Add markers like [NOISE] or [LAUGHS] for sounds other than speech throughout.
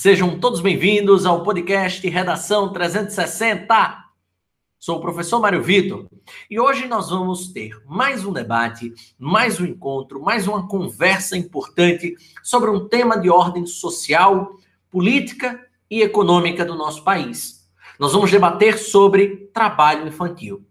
Sejam todos bem-vindos ao podcast Redação 360. Sou o professor Mário Vitor e hoje nós vamos ter mais um debate, mais um encontro, mais uma conversa importante sobre um tema de ordem social, política e econômica do nosso país. Nós vamos debater sobre trabalho infantil.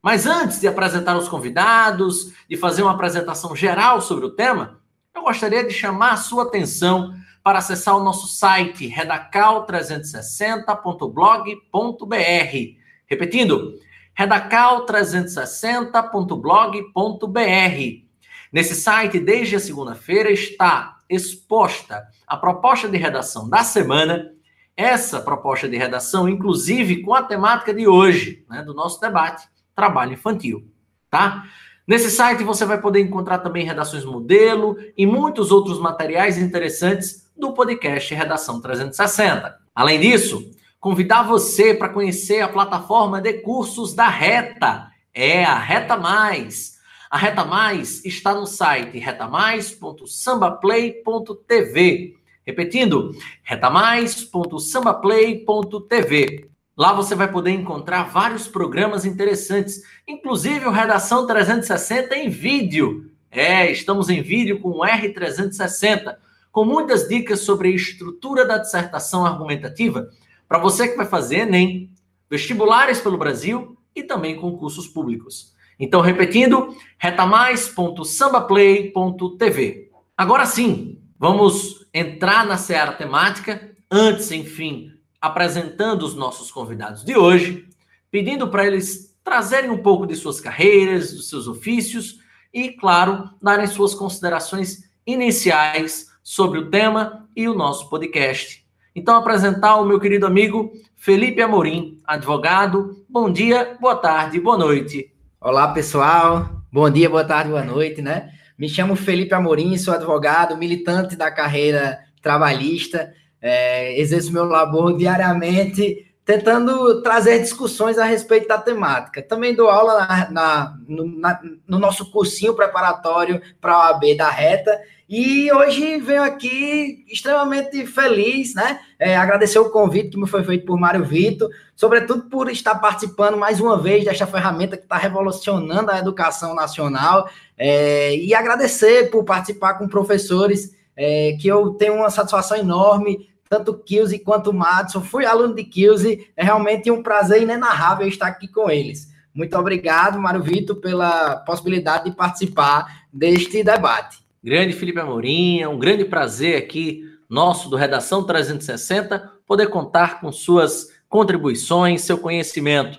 Mas antes de apresentar os convidados, de fazer uma apresentação geral sobre o tema, eu gostaria de chamar a sua atenção para acessar o nosso site redacal360.blog.br. Repetindo, redacal360.blog.br. Nesse site, desde a segunda-feira, está exposta a proposta de redação da semana. Essa proposta de redação, inclusive com a temática de hoje, né, do nosso debate, trabalho infantil, tá? Nesse site você vai poder encontrar também redações modelo e muitos outros materiais interessantes do podcast Redação 360. Além disso, convidar você para conhecer a plataforma de cursos da Reta. É a Reta Mais. A Reta Mais está no site retamais.sambaplay.tv. Repetindo, retamais.sambaplay.tv. Lá você vai poder encontrar vários programas interessantes, inclusive o Redação 360 em vídeo. É, estamos em vídeo com o R360, com muitas dicas sobre a estrutura da dissertação argumentativa para você que vai fazer Enem, vestibulares pelo Brasil e também concursos públicos. Então, repetindo, retamais.sambaplay.tv. Agora sim, vamos entrar na seara temática. Antes, enfim, apresentando os nossos convidados de hoje, pedindo para eles trazerem um pouco de suas carreiras, dos seus ofícios e, claro, darem suas considerações iniciais sobre o tema e o nosso podcast. Então, apresentar o meu querido amigo Felipe Amorim, advogado. Bom dia, boa tarde, boa noite. Olá, pessoal. Bom dia, boa tarde, boa noite, né? Me chamo Felipe Amorim, sou advogado, militante da carreira trabalhista é, exerço meu labor diariamente tentando trazer discussões a respeito da temática. Também dou aula na, na, no, na, no, nosso cursinho preparatório para a OAB da Reta. E hoje venho aqui extremamente feliz, né? É, agradecer o convite que me foi feito por Mário Vitor, sobretudo por estar participando mais uma vez desta ferramenta que está revolucionando a educação nacional. É, e agradecer por participar com professores é, que eu tenho uma satisfação enorme, tanto Kilze quanto Madison. Fui aluno de Kilze, é realmente um prazer inenarrável estar aqui com eles. Muito obrigado, Mário Vitor, pela possibilidade de participar deste debate. Grande Felipe Amorim, é um grande prazer aqui nosso do Redação 360 poder contar com suas contribuições, seu conhecimento.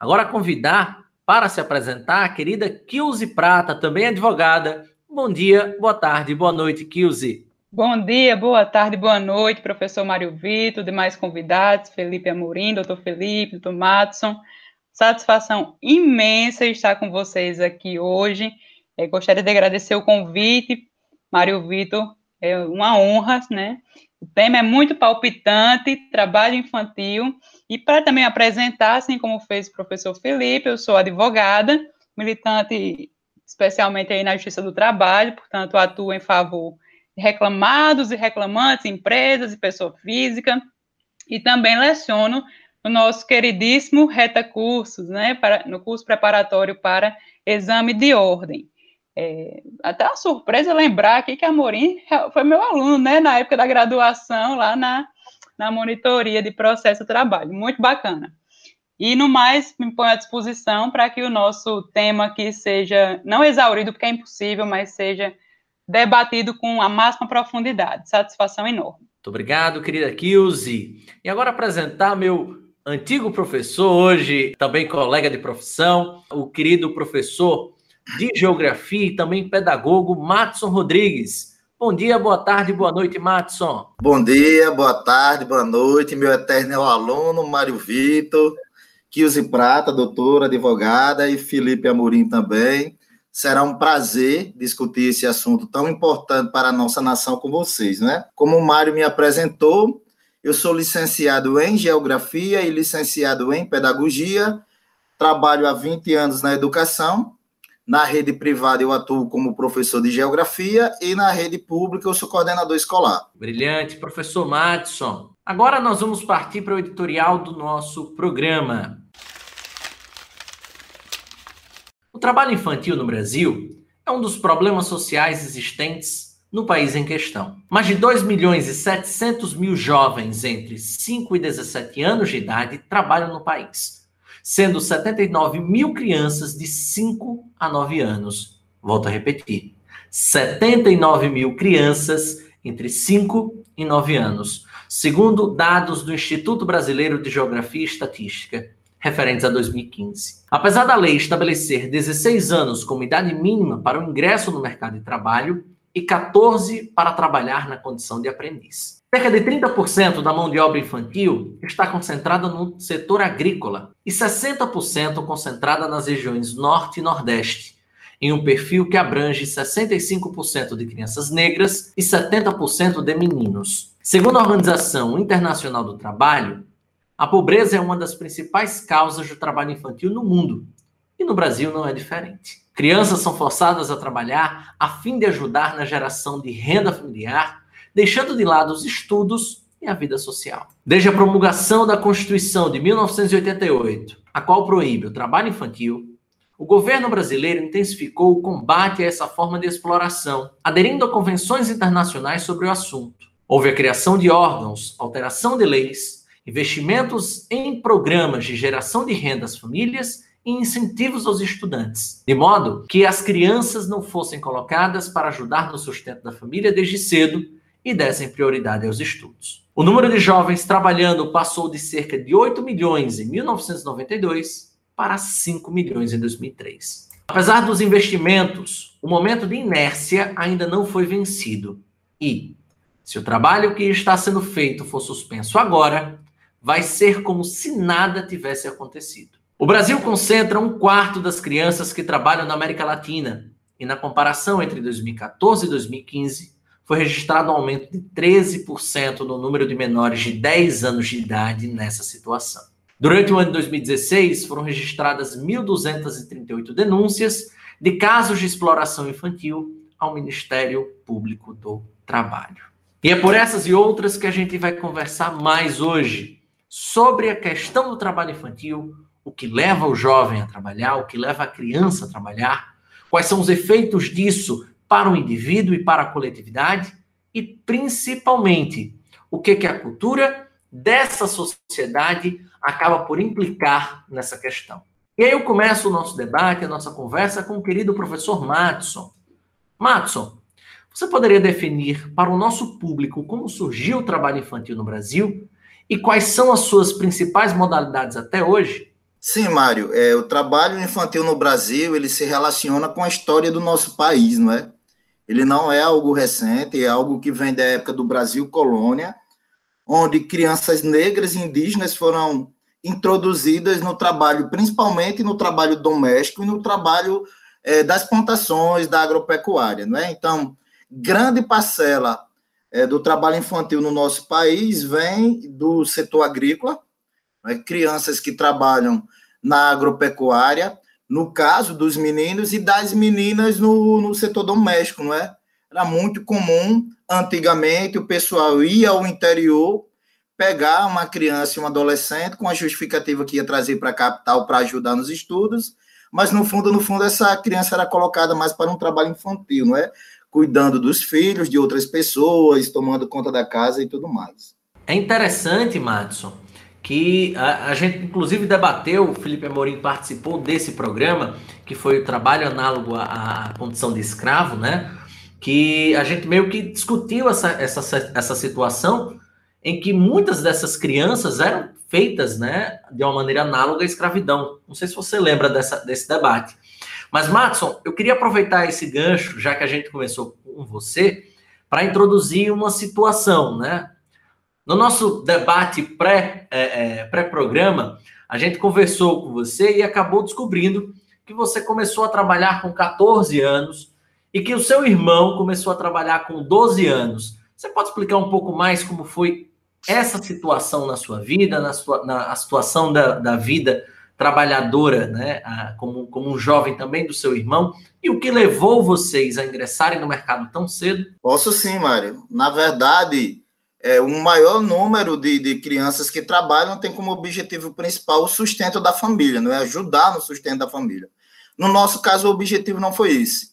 Agora convidar para se apresentar a querida Kilze Prata, também advogada, Bom dia, boa tarde, boa noite, Kilze. Bom dia, boa tarde, boa noite, professor Mário Vitor, demais convidados, Felipe Amorim, doutor Felipe, doutor Matson. Satisfação imensa estar com vocês aqui hoje. É, gostaria de agradecer o convite, Mário Vitor, é uma honra, né? O tema é muito palpitante, trabalho infantil, e para também apresentar, assim como fez o professor Felipe, eu sou advogada, militante especialmente aí na Justiça do Trabalho, portanto, atua em favor reclamados e reclamantes, empresas e pessoa física, e também leciono no nosso queridíssimo Reta Cursos, né, para, no curso preparatório para exame de ordem. É, até uma surpresa lembrar aqui que a Morim foi meu aluno, né, na época da graduação, lá na, na monitoria de processo de trabalho. Muito bacana. E no mais, me ponho à disposição para que o nosso tema aqui seja não exaurido, porque é impossível, mas seja debatido com a máxima profundidade. Satisfação enorme. Muito obrigado, querida Kilze. E agora apresentar meu antigo professor, hoje também colega de profissão, o querido professor de Geografia e também pedagogo, Matson Rodrigues. Bom dia, boa tarde, boa noite, Matson. Bom dia, boa tarde, boa noite, meu eterno aluno, Mário Vitor. Kilze Prata, doutora, advogada, e Felipe Amorim também. Será um prazer discutir esse assunto tão importante para a nossa nação com vocês, né? Como o Mário me apresentou, eu sou licenciado em Geografia e licenciado em Pedagogia, trabalho há 20 anos na educação. Na rede privada eu atuo como professor de geografia e na rede pública eu sou coordenador escolar. Brilhante, professor Madison. Agora nós vamos partir para o editorial do nosso programa. O trabalho infantil no Brasil é um dos problemas sociais existentes no país em questão. Mais de 2 milhões e 700 mil jovens entre 5 e 17 anos de idade trabalham no país sendo 79 mil crianças de 5 a 9 anos. Volto a repetir: 79 mil crianças entre 5 e 9 anos, segundo dados do Instituto Brasileiro de Geografia e Estatística, referentes a 2015. Apesar da lei estabelecer 16 anos como idade mínima para o ingresso no mercado de trabalho e 14 para trabalhar na condição de aprendiz. Cerca de 30% da mão de obra infantil está concentrada no setor agrícola e 60% concentrada nas regiões Norte e Nordeste, em um perfil que abrange 65% de crianças negras e 70% de meninos. Segundo a Organização Internacional do Trabalho, a pobreza é uma das principais causas do trabalho infantil no mundo, e no Brasil não é diferente. Crianças são forçadas a trabalhar a fim de ajudar na geração de renda familiar deixando de lado os estudos e a vida social. Desde a promulgação da Constituição de 1988, a qual proíbe o trabalho infantil, o governo brasileiro intensificou o combate a essa forma de exploração, aderindo a convenções internacionais sobre o assunto. Houve a criação de órgãos, alteração de leis, investimentos em programas de geração de renda às famílias e incentivos aos estudantes, de modo que as crianças não fossem colocadas para ajudar no sustento da família desde cedo e dessem prioridade aos estudos. O número de jovens trabalhando passou de cerca de 8 milhões em 1992 para 5 milhões em 2003. Apesar dos investimentos, o momento de inércia ainda não foi vencido. E, se o trabalho que está sendo feito for suspenso agora, vai ser como se nada tivesse acontecido. O Brasil concentra um quarto das crianças que trabalham na América Latina, e na comparação entre 2014 e 2015, foi registrado um aumento de 13% no número de menores de 10 anos de idade nessa situação. Durante o ano de 2016, foram registradas 1.238 denúncias de casos de exploração infantil ao Ministério Público do Trabalho. E é por essas e outras que a gente vai conversar mais hoje sobre a questão do trabalho infantil, o que leva o jovem a trabalhar, o que leva a criança a trabalhar, quais são os efeitos disso para o indivíduo e para a coletividade e principalmente o que, que a cultura dessa sociedade acaba por implicar nessa questão. E aí eu começo o nosso debate, a nossa conversa com o querido professor Matson. Matson, você poderia definir para o nosso público como surgiu o trabalho infantil no Brasil e quais são as suas principais modalidades até hoje? Sim, Mário. É, o trabalho infantil no Brasil ele se relaciona com a história do nosso país, não é? Ele não é algo recente, é algo que vem da época do Brasil colônia, onde crianças negras e indígenas foram introduzidas no trabalho, principalmente no trabalho doméstico e no trabalho é, das plantações, da agropecuária, não é? Então, grande parcela é, do trabalho infantil no nosso país vem do setor agrícola, é? crianças que trabalham na agropecuária, no caso dos meninos e das meninas no, no setor doméstico, não é? Era muito comum, antigamente, o pessoal ia ao interior pegar uma criança e um adolescente com a justificativa que ia trazer para a capital para ajudar nos estudos, mas no fundo, no fundo, essa criança era colocada mais para um trabalho infantil, não é? Cuidando dos filhos de outras pessoas, tomando conta da casa e tudo mais. É interessante, Madison, que a, a, gente inclusive debateu, o Felipe Amorim participou desse programa, que foi o trabalho análogo à, à, condição de escravo, né? Que a gente meio que discutiu essa, essa, essa situação em que muitas dessas crianças eram feitas, né, de uma maneira análoga à escravidão. Não sei se você lembra dessa, desse debate. Mas, Matson, eu queria aproveitar esse gancho, já que a gente começou com você, para introduzir uma situação, né? No nosso debate pré, é, é, pré-programa, a gente conversou com você e acabou descobrindo que você começou a trabalhar com 14 anos e que o seu irmão começou a trabalhar com 12 anos. Você pode explicar um pouco mais como foi essa situação na sua vida, na, sua, na situação da, da vida trabalhadora, né, como, como um jovem também do seu irmão, e o que levou vocês a ingressarem no mercado tão cedo? Posso sim, Mário. Na verdade, é, um maior número de, de crianças que trabalham tem como objetivo principal o sustento da família, não é ajudar no sustento da família. No nosso caso, o objetivo não foi esse.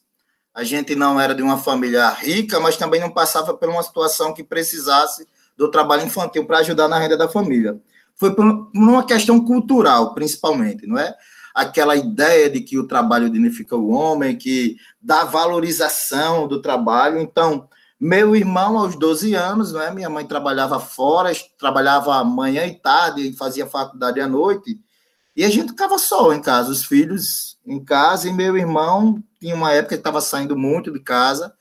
A gente não era de uma família rica, mas também não passava por uma situação que precisasse do trabalho infantil para ajudar na renda da família. Foi por uma questão cultural, principalmente, não é? Aquela ideia de que o trabalho dignifica o homem, que dá valorização do trabalho. Então, meu irmão, aos 12 anos, não é? minha mãe trabalhava fora, trabalhava manhã e tarde, fazia faculdade à noite, e a gente ficava só em casa, os filhos em casa, e meu irmão tinha uma época que estava saindo muito de casa,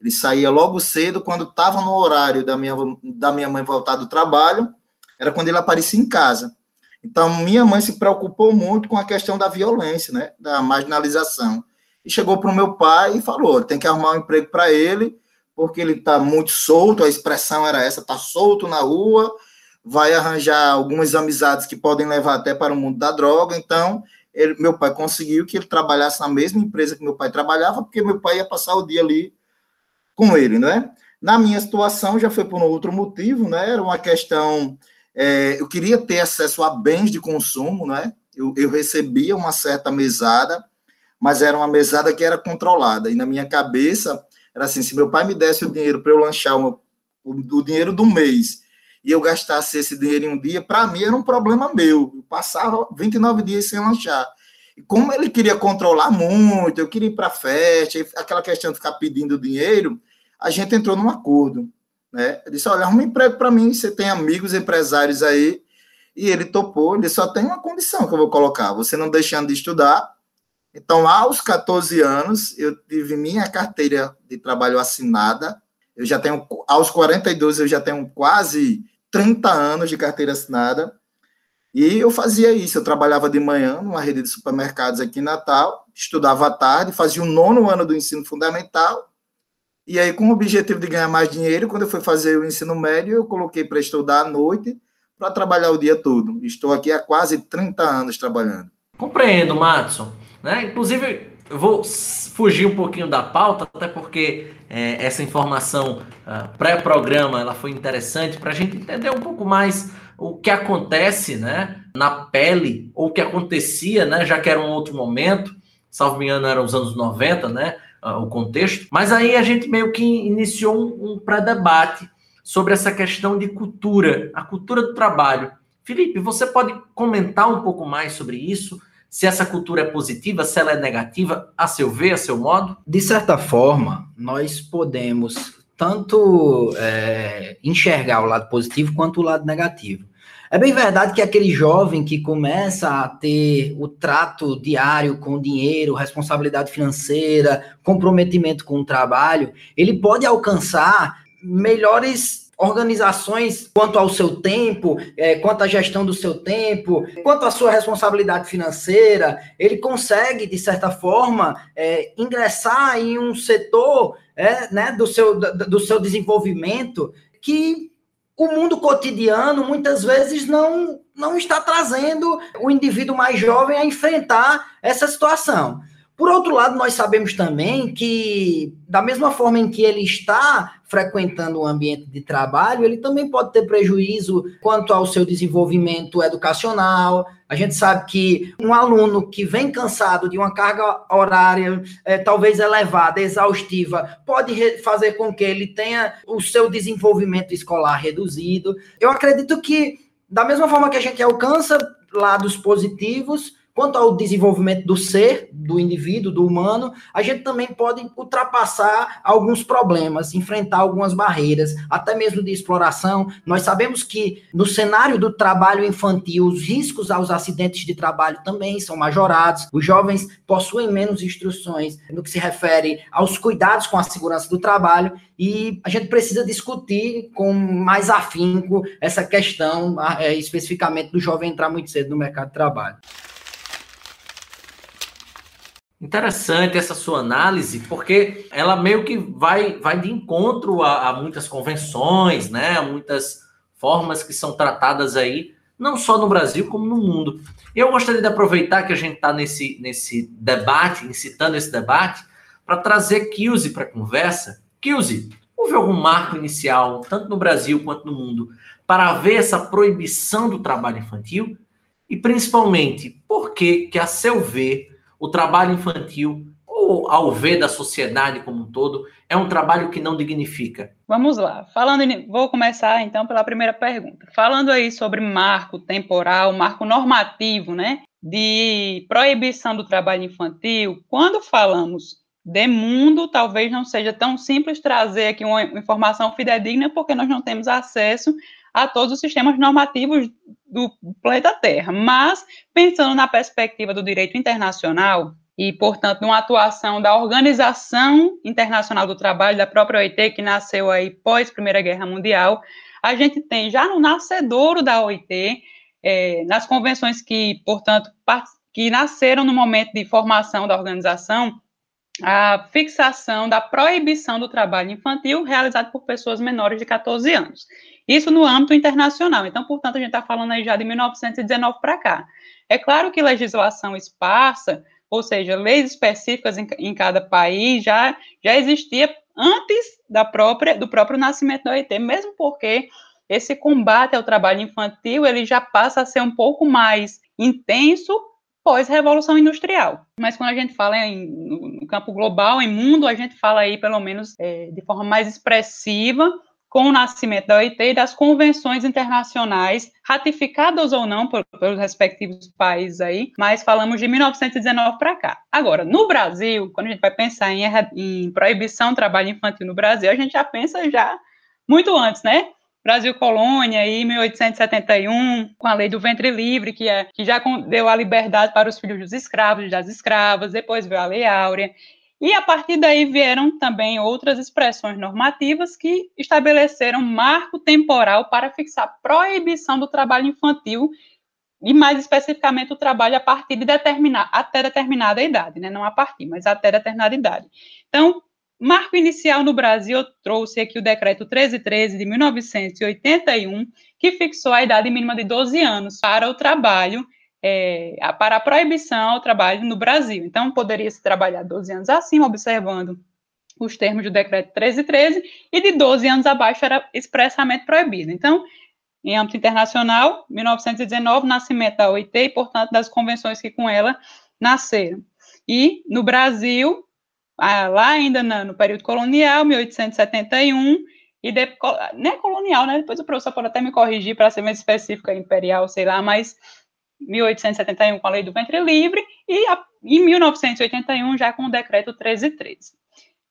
ele saía logo cedo, quando estava no horário da minha, da minha mãe voltar do trabalho, era quando ele aparecia em casa. Então, minha mãe se preocupou muito com a questão da violência, né, da marginalização. E chegou para o meu pai e falou: tem que arrumar um emprego para ele, porque ele está muito solto, a expressão era essa, está solto na rua, vai arranjar algumas amizades que podem levar até para o mundo da droga. Então, ele, meu pai conseguiu que ele trabalhasse na mesma empresa que meu pai trabalhava, porque meu pai ia passar o dia ali com ele, né? Na minha situação já foi por um outro motivo, né? Era uma questão, é, eu queria ter acesso a bens de consumo, né? Eu, eu recebia uma certa mesada, mas era uma mesada que era controlada. E na minha cabeça era assim: se meu pai me desse o dinheiro para eu lanchar o, o dinheiro do mês e eu gastasse esse dinheiro em um dia, para mim era um problema meu. Eu passava 29 dias sem lanchar. E como ele queria controlar muito, eu queria ir para festa, aquela questão de ficar pedindo dinheiro, a gente entrou num acordo. Né? Disse: olha, arruma um emprego para mim, você tem amigos empresários aí. E ele topou, ele só tem uma condição que eu vou colocar: você não deixando de estudar. Então, aos 14 anos, eu tive minha carteira de trabalho assinada. Eu já tenho, aos 42, eu já tenho quase 30 anos de carteira assinada. E eu fazia isso, eu trabalhava de manhã numa rede de supermercados aqui em Natal, estudava à tarde, fazia o nono ano do ensino fundamental, e aí com o objetivo de ganhar mais dinheiro, quando eu fui fazer o ensino médio, eu coloquei para estudar à noite, para trabalhar o dia todo. Estou aqui há quase 30 anos trabalhando. Compreendo, Matson. Né? Inclusive, eu vou fugir um pouquinho da pauta, até porque é, essa informação uh, pré-programa ela foi interessante para a gente entender um pouco mais o que acontece né, na pele, ou o que acontecia, né, já que era um outro momento, salvo me engano, eram os anos 90, né, uh, o contexto. Mas aí a gente meio que iniciou um, um pré-debate sobre essa questão de cultura, a cultura do trabalho. Felipe, você pode comentar um pouco mais sobre isso? se essa cultura é positiva, se ela é negativa, a seu ver, a seu modo? De certa forma, nós podemos tanto é, enxergar o lado positivo quanto o lado negativo. É bem verdade que aquele jovem que começa a ter o trato diário com dinheiro, responsabilidade financeira, comprometimento com o trabalho, ele pode alcançar melhores organizações quanto ao seu tempo, é, quanto à gestão do seu tempo, quanto à sua responsabilidade financeira, ele consegue, de certa forma, é, ingressar em um setor é, né, do, seu, do seu desenvolvimento que o mundo cotidiano muitas vezes não, não está trazendo o indivíduo mais jovem a enfrentar essa situação. Por outro lado, nós sabemos também que, da mesma forma em que ele está frequentando o um ambiente de trabalho, ele também pode ter prejuízo quanto ao seu desenvolvimento educacional. A gente sabe que um aluno que vem cansado de uma carga horária, é, talvez elevada, exaustiva, pode fazer com que ele tenha o seu desenvolvimento escolar reduzido. Eu acredito que, da mesma forma que a gente alcança lados positivos, Quanto ao desenvolvimento do ser, do indivíduo, do humano, a gente também pode ultrapassar alguns problemas, enfrentar algumas barreiras, até mesmo de exploração. Nós sabemos que no cenário do trabalho infantil, os riscos aos acidentes de trabalho também são majorados. Os jovens possuem menos instruções no que se refere aos cuidados com a segurança do trabalho e a gente precisa discutir com mais afinco essa questão, é, especificamente do jovem entrar muito cedo no mercado de trabalho. Interessante essa sua análise, porque ela meio que vai, vai de encontro a, a muitas convenções, né? A muitas formas que são tratadas aí não só no Brasil, como no mundo. Eu gostaria de aproveitar que a gente está nesse, nesse debate, incitando esse debate, para trazer Kilze para a conversa. Kilze, houve algum marco inicial, tanto no Brasil quanto no mundo, para haver essa proibição do trabalho infantil? E principalmente, por que, que a seu ver, o trabalho infantil, ou ao ver da sociedade como um todo, é um trabalho que não dignifica? Vamos lá. Falando vou começar então pela primeira pergunta. Falando aí sobre marco temporal, marco normativo, né, de proibição do trabalho infantil, quando falamos de mundo, talvez não seja tão simples trazer aqui uma informação fidedigna, porque nós não temos acesso a todos os sistemas normativos do planeta Terra. Mas, pensando na perspectiva do direito internacional, e, portanto, numa atuação da Organização Internacional do Trabalho, da própria OIT, que nasceu aí pós Primeira Guerra Mundial, a gente tem já no nascedouro da OIT, é, nas convenções que, portanto, que nasceram no momento de formação da organização, a fixação da proibição do trabalho infantil realizado por pessoas menores de 14 anos. Isso no âmbito internacional. Então, portanto, a gente está falando aí já de 1919 para cá. É claro que legislação esparsa, ou seja, leis específicas em, em, cada país já, já existia antes da própria, do próprio nascimento da OIT, mesmo porque esse combate ao trabalho infantil ele já passa a ser um pouco mais intenso pós-revolução industrial. Mas quando a gente fala em, no campo global, em mundo, a gente fala aí, pelo menos, é, de forma mais expressiva, com o nascimento da OIT e das convenções internacionais, ratificadas ou não por, pelos respectivos países aí, mas falamos de 1919 para cá. Agora, no Brasil, quando a gente vai pensar em, em proibição do trabalho infantil no Brasil, a gente já pensa já muito antes, né? Brasil Colônia, aí, 1871, com a lei do ventre livre, que, é, que já deu a liberdade para os filhos dos escravos e das escravas, depois veio a Lei Áurea. E a partir daí vieram também outras expressões normativas que estabeleceram marco temporal para fixar proibição do trabalho infantil e mais especificamente o trabalho a partir de determinar até determinada idade, né? Não a partir, mas até determinada idade. Então, Marco inicial no Brasil, eu trouxe aqui o decreto 1313 de 1981, que fixou a idade mínima de 12 anos para o trabalho, é, para a proibição ao trabalho no Brasil. Então, poderia se trabalhar 12 anos acima, observando os termos do decreto 1313, e de 12 anos abaixo era expressamente proibido. Então, em âmbito internacional, 1919, nascimento da OIT e, portanto, das convenções que com ela nasceram. E, no Brasil, lá ainda no período colonial, 1871, e de, nem é colonial, né? Depois o professor pode até me corrigir para ser mais específica, imperial, sei lá, mas 1871 com a lei do ventre livre e a, em 1981 já com o decreto 1313.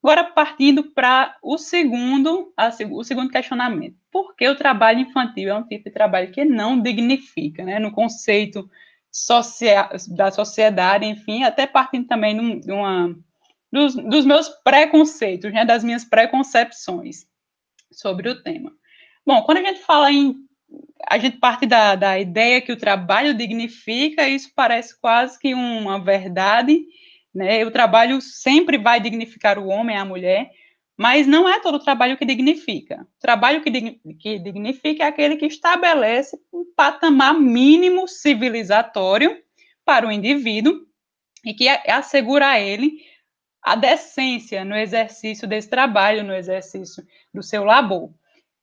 Agora partindo para o segundo, a, o segundo questionamento. Por que o trabalho infantil é um tipo de trabalho que não dignifica, né? No conceito da sociedade, enfim, até partindo também de uma dos, dos meus preconceitos, né, das minhas preconcepções sobre o tema. Bom, quando a gente fala em. A gente parte da, da ideia que o trabalho dignifica, isso parece quase que uma verdade, né? O trabalho sempre vai dignificar o homem e a mulher, mas não é todo o trabalho que dignifica. O trabalho que, que dignifica é aquele que estabelece um patamar mínimo civilizatório para o indivíduo e que assegura a ele a decência no exercício desse trabalho, no exercício do seu labor.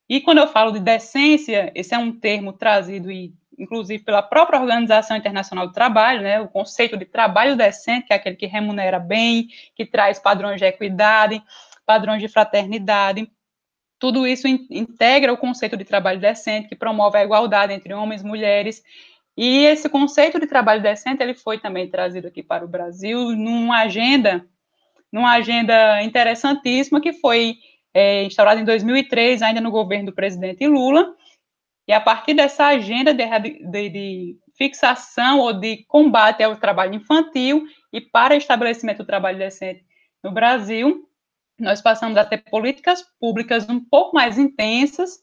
E quando eu falo de decência, esse é um termo trazido, inclusive, pela própria Organização Internacional do Trabalho, né, o conceito de trabalho decente, que é aquele que remunera bem, que traz padrões de equidade, padrões de fraternidade. Tudo isso in integra o conceito de trabalho decente, que promove a igualdade entre homens e mulheres. E esse conceito de trabalho decente, ele foi também trazido aqui para o Brasil numa agenda numa agenda interessantíssima que foi é, instaurada em 2003, ainda no governo do presidente Lula, e a partir dessa agenda de, de, de fixação ou de combate ao trabalho infantil e para estabelecimento do trabalho decente no Brasil, nós passamos a ter políticas públicas um pouco mais intensas,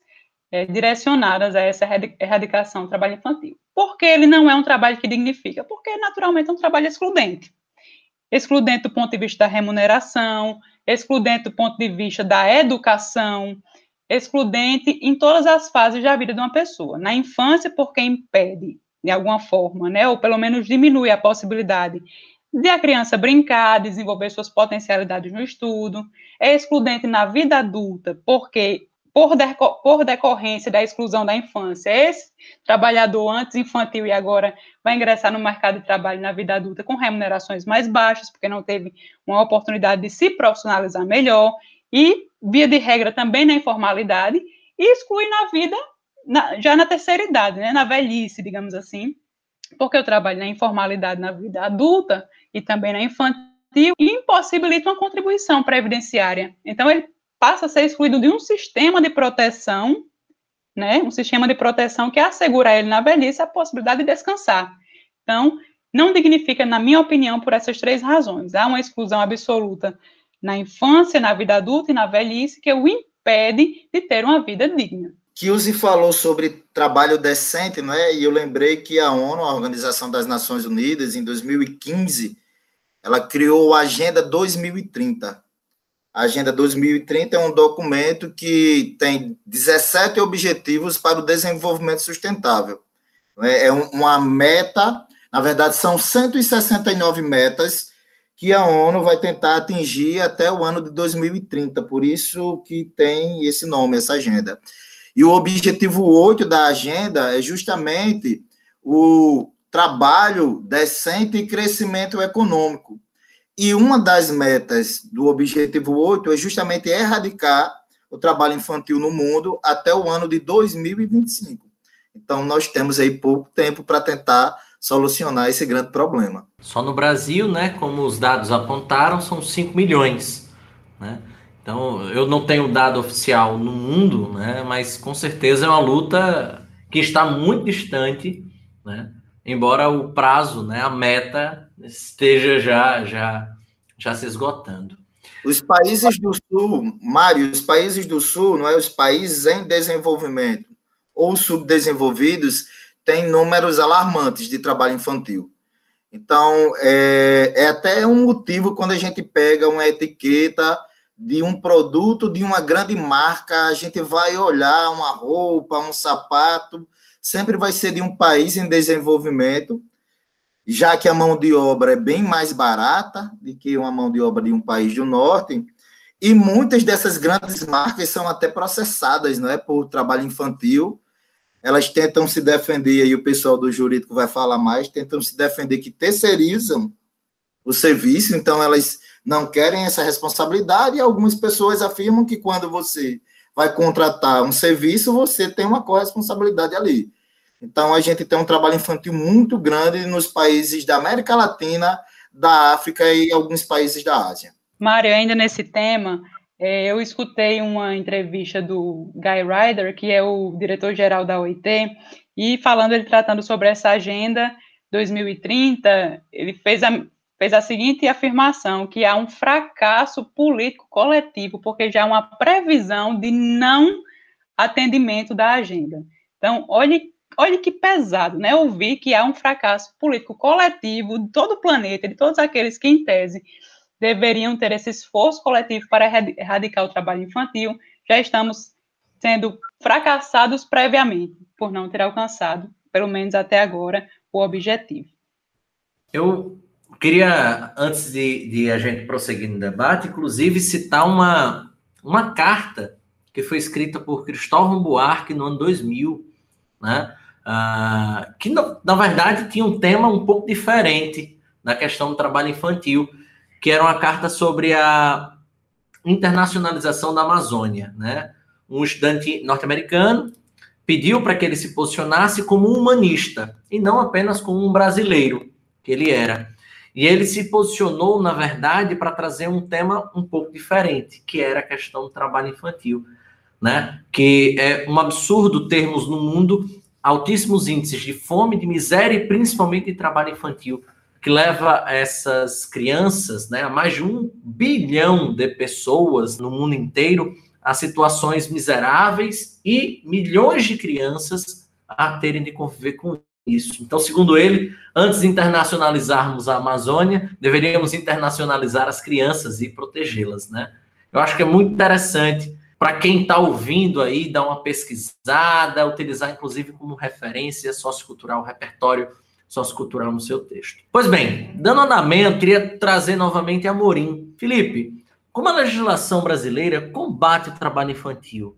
é, direcionadas a essa erradicação do trabalho infantil. Por que ele não é um trabalho que dignifica? Porque, naturalmente, é um trabalho excludente excludente do ponto de vista da remuneração, excludente do ponto de vista da educação, excludente em todas as fases da vida de uma pessoa. Na infância, porque impede, de alguma forma, né, ou pelo menos diminui a possibilidade de a criança brincar, desenvolver suas potencialidades no estudo. É excludente na vida adulta, porque por, deco por decorrência da exclusão da infância, esse trabalhador antes infantil e agora vai ingressar no mercado de trabalho na vida adulta com remunerações mais baixas, porque não teve uma oportunidade de se profissionalizar melhor, e, via de regra, também na informalidade, e exclui na vida, na, já na terceira idade, né, na velhice, digamos assim, porque eu trabalho na informalidade na vida adulta e também na infantil, impossibilita uma contribuição previdenciária. Então, ele passa a ser excluído de um sistema de proteção, né, um sistema de proteção que assegura a ele na velhice a possibilidade de descansar. Então, não dignifica, na minha opinião, por essas três razões. Há uma exclusão absoluta na infância, na vida adulta e na velhice, que o impede de ter uma vida digna. Kielce falou sobre trabalho decente, não é? E eu lembrei que a ONU, a Organização das Nações Unidas, em 2015, ela criou a Agenda 2030. A Agenda 2030 é um documento que tem 17 objetivos para o desenvolvimento sustentável. É, é uma meta, na verdade, são 169 metas que a ONU vai tentar atingir até o ano de 2030, por isso que tem esse nome, essa agenda. E o objetivo 8 da agenda é justamente o trabalho decente e crescimento econômico. E uma das metas do objetivo 8 é justamente erradicar o trabalho infantil no mundo até o ano de 2025. Então, nós temos aí pouco tempo para tentar solucionar esse grande problema. Só no Brasil, né, como os dados apontaram, são 5 milhões. Né? Então, eu não tenho dado oficial no mundo, né, mas com certeza é uma luta que está muito distante, né, embora o prazo, né, a meta esteja já, já, já se esgotando. Os países do Sul, Mário, os países do Sul, não é os países em desenvolvimento ou subdesenvolvidos, tem números alarmantes de trabalho infantil. Então, é, é até um motivo quando a gente pega uma etiqueta de um produto de uma grande marca, a gente vai olhar uma roupa, um sapato, sempre vai ser de um país em desenvolvimento, já que a mão de obra é bem mais barata do que uma mão de obra de um país do norte, e muitas dessas grandes marcas são até processadas, não é, por trabalho infantil, elas tentam se defender, e o pessoal do jurídico vai falar mais, tentam se defender que terceirizam o serviço, então elas não querem essa responsabilidade, e algumas pessoas afirmam que quando você vai contratar um serviço, você tem uma corresponsabilidade ali. Então, a gente tem um trabalho infantil muito grande nos países da América Latina, da África e alguns países da Ásia. Mário, ainda nesse tema, é, eu escutei uma entrevista do Guy Ryder, que é o diretor-geral da OIT, e falando, ele tratando sobre essa agenda 2030, ele fez a, fez a seguinte afirmação, que há um fracasso político coletivo, porque já há uma previsão de não atendimento da agenda. Então, olhe, olhe que pesado, né, ouvir que há um fracasso político coletivo de todo o planeta, de todos aqueles que, em tese, deveriam ter esse esforço coletivo para erradicar o trabalho infantil, já estamos sendo fracassados previamente, por não ter alcançado, pelo menos até agora, o objetivo. Eu queria, antes de, de a gente prosseguir no debate, inclusive citar uma, uma carta que foi escrita por Cristóvão Buarque no ano 2000, né? Uh, que na, na verdade tinha um tema um pouco diferente na questão do trabalho infantil, que era uma carta sobre a internacionalização da Amazônia, né? Um estudante norte-americano pediu para que ele se posicionasse como um humanista e não apenas como um brasileiro que ele era. E ele se posicionou, na verdade, para trazer um tema um pouco diferente, que era a questão do trabalho infantil, né? Que é um absurdo termos no mundo altíssimos índices de fome, de miséria e principalmente de trabalho infantil que leva essas crianças, né, a mais de um bilhão de pessoas no mundo inteiro, a situações miseráveis e milhões de crianças a terem de conviver com isso. Então, segundo ele, antes de internacionalizarmos a Amazônia, deveríamos internacionalizar as crianças e protegê-las, né? Eu acho que é muito interessante para quem está ouvindo aí, dar uma pesquisada, utilizar inclusive como referência sociocultural, repertório sociocultural no seu texto. Pois bem, dando andamento, queria trazer novamente a Morim. Felipe, como a legislação brasileira combate o trabalho infantil?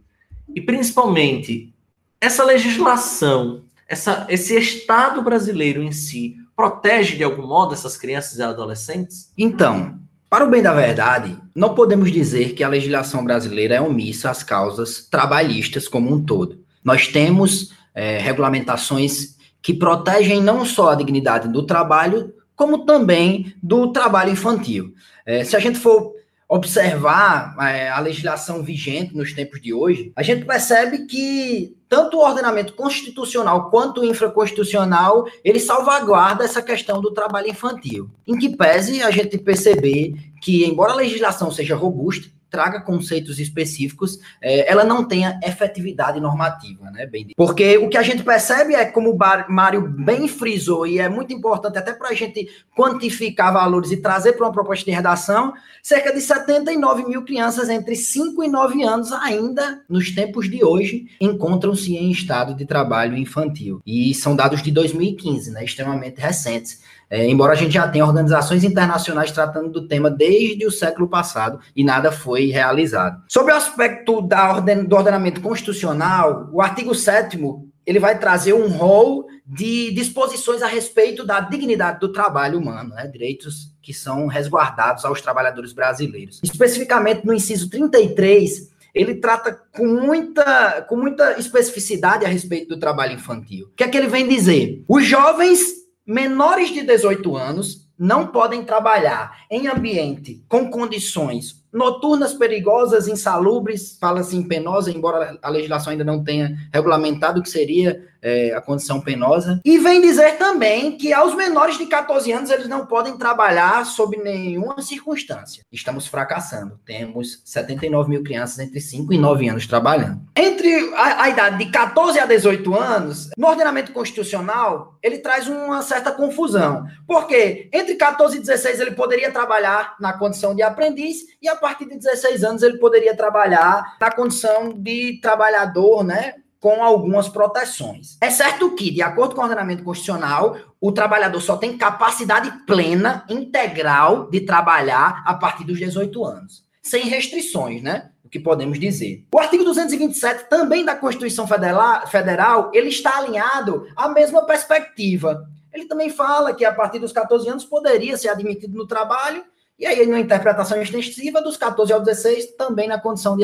E principalmente, essa legislação, essa, esse Estado brasileiro em si, protege de algum modo essas crianças e adolescentes? Então, para o bem da verdade, não podemos dizer que a legislação brasileira é omissa às causas trabalhistas como um todo. Nós temos é, regulamentações que protegem não só a dignidade do trabalho, como também do trabalho infantil. É, se a gente for observar é, a legislação vigente nos tempos de hoje, a gente percebe que tanto o ordenamento constitucional quanto o infraconstitucional, ele salvaguarda essa questão do trabalho infantil. Em que pese a gente perceber que, embora a legislação seja robusta, traga conceitos específicos, é, ela não tenha efetividade normativa, né, bem Porque o que a gente percebe é, como o Mário bem frisou, e é muito importante até para a gente quantificar valores e trazer para uma proposta de redação, cerca de 79 mil crianças entre 5 e 9 anos ainda, nos tempos de hoje, encontram-se em estado de trabalho infantil. E são dados de 2015, né, extremamente recentes. É, embora a gente já tenha organizações internacionais tratando do tema desde o século passado e nada foi realizado. Sobre o aspecto da orden, do ordenamento constitucional, o artigo 7 ele vai trazer um rol de disposições a respeito da dignidade do trabalho humano, né? direitos que são resguardados aos trabalhadores brasileiros. Especificamente no inciso 33, ele trata com muita, com muita especificidade a respeito do trabalho infantil. O que é que ele vem dizer? Os jovens menores de 18 anos não podem trabalhar em ambiente com condições noturnas perigosas, insalubres, fala-se em penosa, embora a legislação ainda não tenha regulamentado o que seria é, a condição penosa. E vem dizer também que aos menores de 14 anos eles não podem trabalhar sob nenhuma circunstância. Estamos fracassando. Temos 79 mil crianças entre 5 e 9 anos trabalhando. Entre a, a idade de 14 a 18 anos, no ordenamento constitucional, ele traz uma certa confusão. Porque entre 14 e 16 ele poderia trabalhar na condição de aprendiz e a partir de 16 anos ele poderia trabalhar na condição de trabalhador, né? Com algumas proteções. É certo que, de acordo com o ordenamento constitucional, o trabalhador só tem capacidade plena, integral, de trabalhar a partir dos 18 anos, sem restrições, né? O que podemos dizer. O artigo 227 também da Constituição Federal, ele está alinhado à mesma perspectiva. Ele também fala que a partir dos 14 anos poderia ser admitido no trabalho e aí, na interpretação extensiva, dos 14 ao 16, também na condição de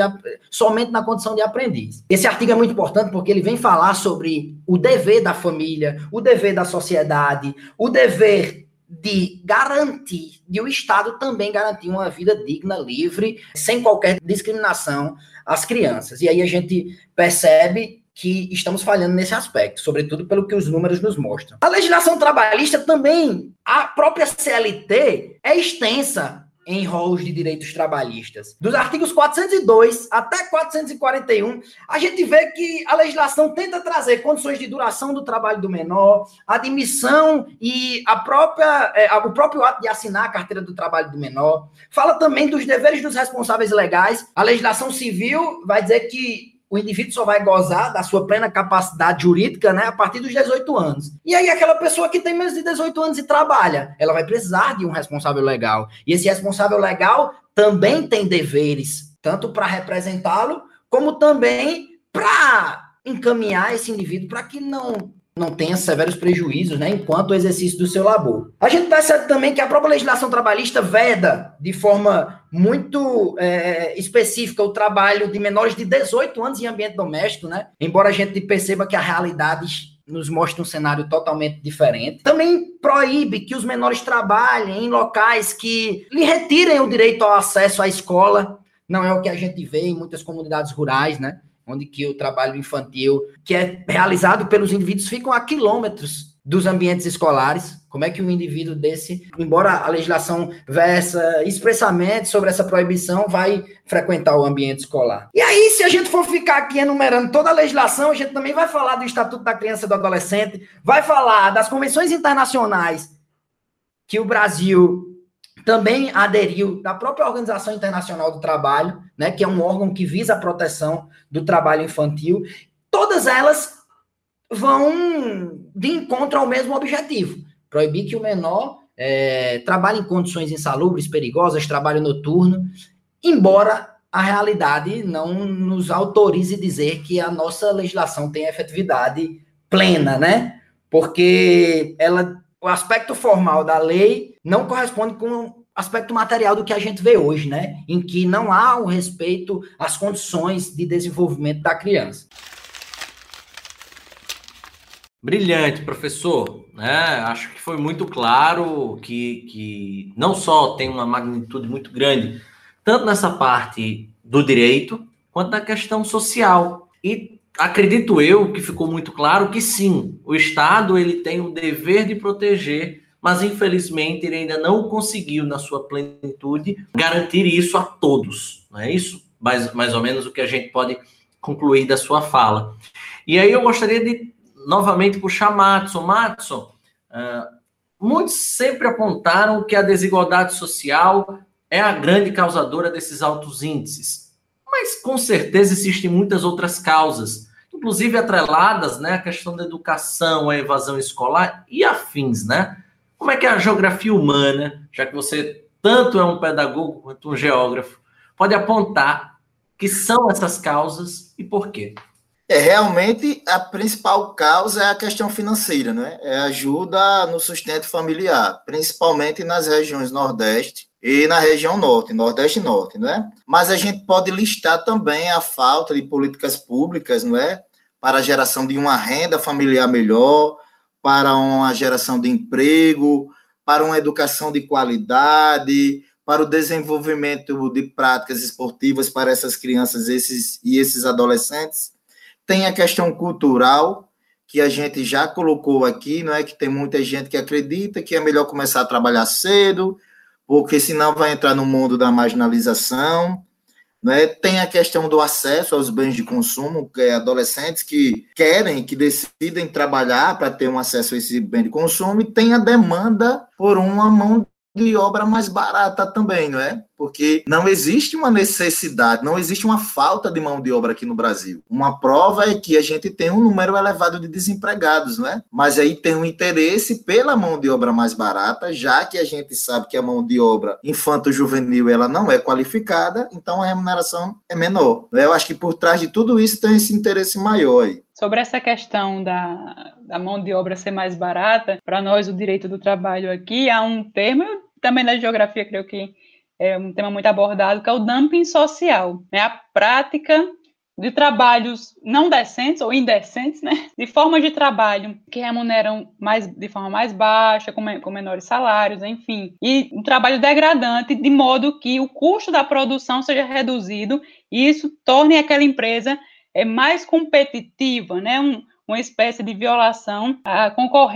somente na condição de aprendiz. Esse artigo é muito importante porque ele vem falar sobre o dever da família, o dever da sociedade, o dever de garantir, de o Estado também garantir uma vida digna, livre, sem qualquer discriminação às crianças. E aí a gente percebe que estamos falhando nesse aspecto, sobretudo pelo que os números nos mostram. A legislação trabalhista também, a própria CLT é extensa em rolos de direitos trabalhistas. Dos artigos 402 até 441, a gente vê que a legislação tenta trazer condições de duração do trabalho do menor, admissão e a própria, é, o próprio ato de assinar a carteira do trabalho do menor. Fala também dos deveres dos responsáveis legais. A legislação civil vai dizer que o indivíduo só vai gozar da sua plena capacidade jurídica né, a partir dos 18 anos. E aí, aquela pessoa que tem menos de 18 anos e trabalha, ela vai precisar de um responsável legal. E esse responsável legal também tem deveres, tanto para representá-lo, como também para encaminhar esse indivíduo para que não não tenha severos prejuízos, né, enquanto o exercício do seu labor. A gente percebe também que a própria legislação trabalhista veda de forma muito é, específica o trabalho de menores de 18 anos em ambiente doméstico, né? Embora a gente perceba que a realidade nos mostra um cenário totalmente diferente. Também proíbe que os menores trabalhem em locais que lhe retirem o direito ao acesso à escola. Não é o que a gente vê em muitas comunidades rurais, né? Onde que o trabalho infantil, que é realizado pelos indivíduos, ficam a quilômetros dos ambientes escolares. Como é que um indivíduo desse, embora a legislação versa expressamente sobre essa proibição, vai frequentar o ambiente escolar? E aí, se a gente for ficar aqui enumerando toda a legislação, a gente também vai falar do Estatuto da Criança e do Adolescente, vai falar das convenções internacionais que o Brasil também aderiu da própria Organização Internacional do Trabalho, né, que é um órgão que visa a proteção do trabalho infantil. Todas elas vão de encontro ao mesmo objetivo: proibir que o menor é, trabalhe em condições insalubres, perigosas, trabalho noturno, embora a realidade não nos autorize dizer que a nossa legislação tem efetividade plena, né? Porque ela, o aspecto formal da lei não corresponde com aspecto material do que a gente vê hoje, né? Em que não há o respeito às condições de desenvolvimento da criança. Brilhante, professor. É, acho que foi muito claro que, que não só tem uma magnitude muito grande, tanto nessa parte do direito, quanto na questão social. E acredito eu que ficou muito claro que sim, o Estado ele tem o dever de proteger, mas infelizmente ele ainda não conseguiu, na sua plenitude, garantir isso a todos. Não é isso? Mais, mais ou menos o que a gente pode concluir da sua fala. E aí eu gostaria de novamente puxar Matson. Matson, uh, muitos sempre apontaram que a desigualdade social é a grande causadora desses altos índices. Mas com certeza existem muitas outras causas, inclusive atreladas né, à questão da educação, à evasão escolar e afins, né? Como é que a geografia humana, já que você tanto é um pedagogo quanto um geógrafo, pode apontar que são essas causas e por quê? É, realmente, a principal causa é a questão financeira, né? É ajuda no sustento familiar, principalmente nas regiões Nordeste e na região Norte, Nordeste e Norte, né? Mas a gente pode listar também a falta de políticas públicas, não é? Para a geração de uma renda familiar melhor, para uma geração de emprego, para uma educação de qualidade, para o desenvolvimento de práticas esportivas para essas crianças esses, e esses adolescentes tem a questão cultural, que a gente já colocou aqui, não é? Que tem muita gente que acredita que é melhor começar a trabalhar cedo, porque senão vai entrar no mundo da marginalização. Né? Tem a questão do acesso aos bens de consumo, que é adolescentes que querem, que decidem trabalhar para ter um acesso a esse bem de consumo, e tem a demanda por uma mão de obra mais barata também, não é? Porque não existe uma necessidade, não existe uma falta de mão de obra aqui no Brasil. Uma prova é que a gente tem um número elevado de desempregados, não é? Mas aí tem um interesse pela mão de obra mais barata, já que a gente sabe que a mão de obra infanto-juvenil ela não é qualificada, então a remuneração é menor. Eu acho que por trás de tudo isso tem esse interesse maior aí. Sobre essa questão da, da mão de obra ser mais barata, para nós, o direito do trabalho aqui, há um termo, também na geografia, creio que é um tema muito abordado, que é o dumping social. É a prática de trabalhos não decentes ou indecentes, né? De formas de trabalho que remuneram mais de forma mais baixa, com, com menores salários, enfim. E um trabalho degradante, de modo que o custo da produção seja reduzido e isso torne aquela empresa é mais competitiva, né? Um, uma espécie de violação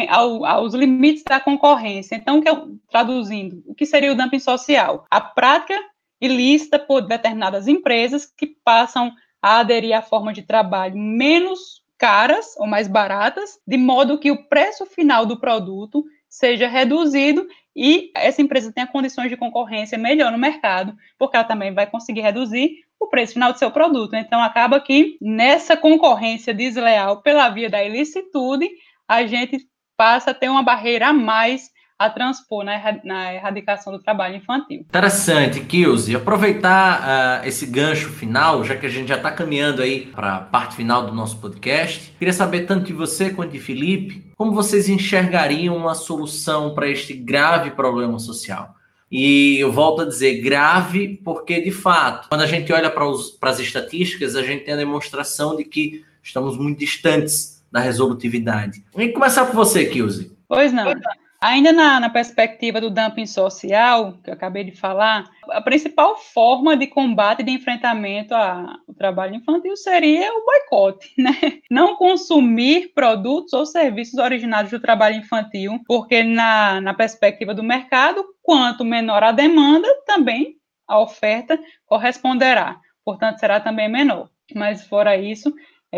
ao, aos limites da concorrência. Então, que eu, traduzindo, o que seria o dumping social? A prática ilícita por determinadas empresas que passam a aderir a formas de trabalho menos caras ou mais baratas, de modo que o preço final do produto seja reduzido e essa empresa tenha condições de concorrência melhor no mercado, porque ela também vai conseguir reduzir o preço final do seu produto. Então, acaba que nessa concorrência desleal pela via da ilicitude, a gente passa a ter uma barreira a mais a transpor na, na erradicação do trabalho infantil. Interessante, Kilze. Aproveitar uh, esse gancho final, já que a gente já está caminhando aí para a parte final do nosso podcast, queria saber tanto de você quanto de Felipe, como vocês enxergariam uma solução para este grave problema social? E eu volto a dizer grave, porque de fato, quando a gente olha para, as estatísticas, a gente tem a demonstração de que estamos muito distantes da resolutividade. E começar por você, Kilze. Pois não. Ainda na, na, perspectiva do dumping social, que eu acabei de falar, a principal forma de combate e de enfrentamento ao trabalho infantil seria o boicote, né? Não consumir produtos ou serviços originados do trabalho infantil, porque na, na perspectiva do mercado, quanto menor a demanda, também a oferta corresponderá. Portanto, será também menor. Mas fora isso,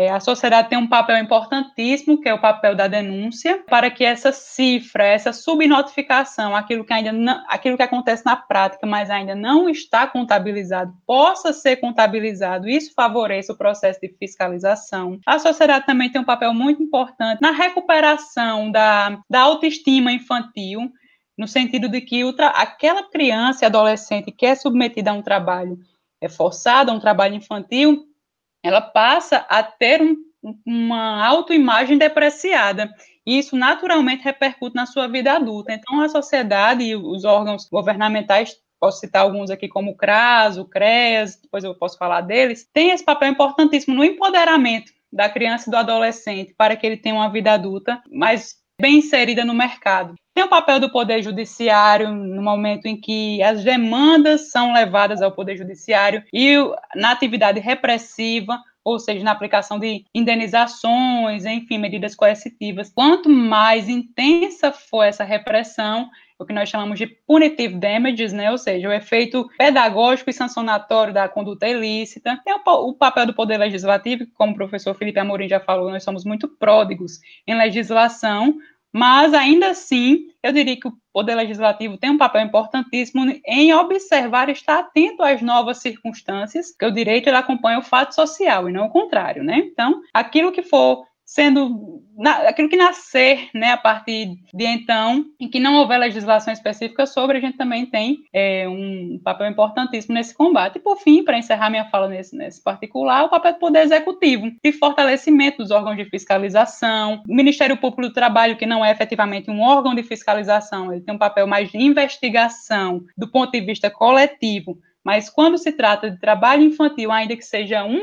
a sociedade tem um papel importantíssimo, que é o papel da denúncia, para que essa cifra, essa subnotificação, aquilo que ainda não, aquilo que acontece na prática, mas ainda não está contabilizado, possa ser contabilizado. Isso favorece o processo de fiscalização. A sociedade também tem um papel muito importante na recuperação da, da autoestima infantil, no sentido de que aquela criança e adolescente que é submetida a um trabalho é forçado, a um trabalho infantil, ela passa a ter um, uma autoimagem depreciada. E isso naturalmente repercute na sua vida adulta. Então, a sociedade e os órgãos governamentais, posso citar alguns aqui como o CRAS, o CREAS, depois eu posso falar deles, tem esse papel importantíssimo no empoderamento da criança e do adolescente para que ele tenha uma vida adulta mais bem inserida no mercado. Tem o papel do Poder Judiciário no momento em que as demandas são levadas ao Poder Judiciário e na atividade repressiva, ou seja, na aplicação de indenizações, enfim, medidas coercitivas. Quanto mais intensa for essa repressão, o que nós chamamos de punitive damages, né? ou seja, o efeito pedagógico e sancionatório da conduta ilícita. Tem o, papel do Poder Legislativo, como o professor Felipe Amorim já falou, nós somos muito pródigos em legislação, mas ainda assim, eu diria que o Poder Legislativo tem um papel importantíssimo em observar, estar atento às novas circunstâncias, que o direito ele acompanha o fato social e não o contrário, né? Então, aquilo que for sendo na, aquilo que nascer, né, a partir de então, em que não houver legislação específica sobre, a gente também tem é, um papel importantíssimo nesse combate. E, por fim, para encerrar minha fala nesse, nesse particular, o papel do Poder Executivo, de fortalecimento dos órgãos de fiscalização, o Ministério Público do Trabalho, que não é efetivamente um órgão de fiscalização, ele tem um papel mais de investigação do ponto de vista coletivo, mas quando se trata de trabalho infantil, ainda que seja um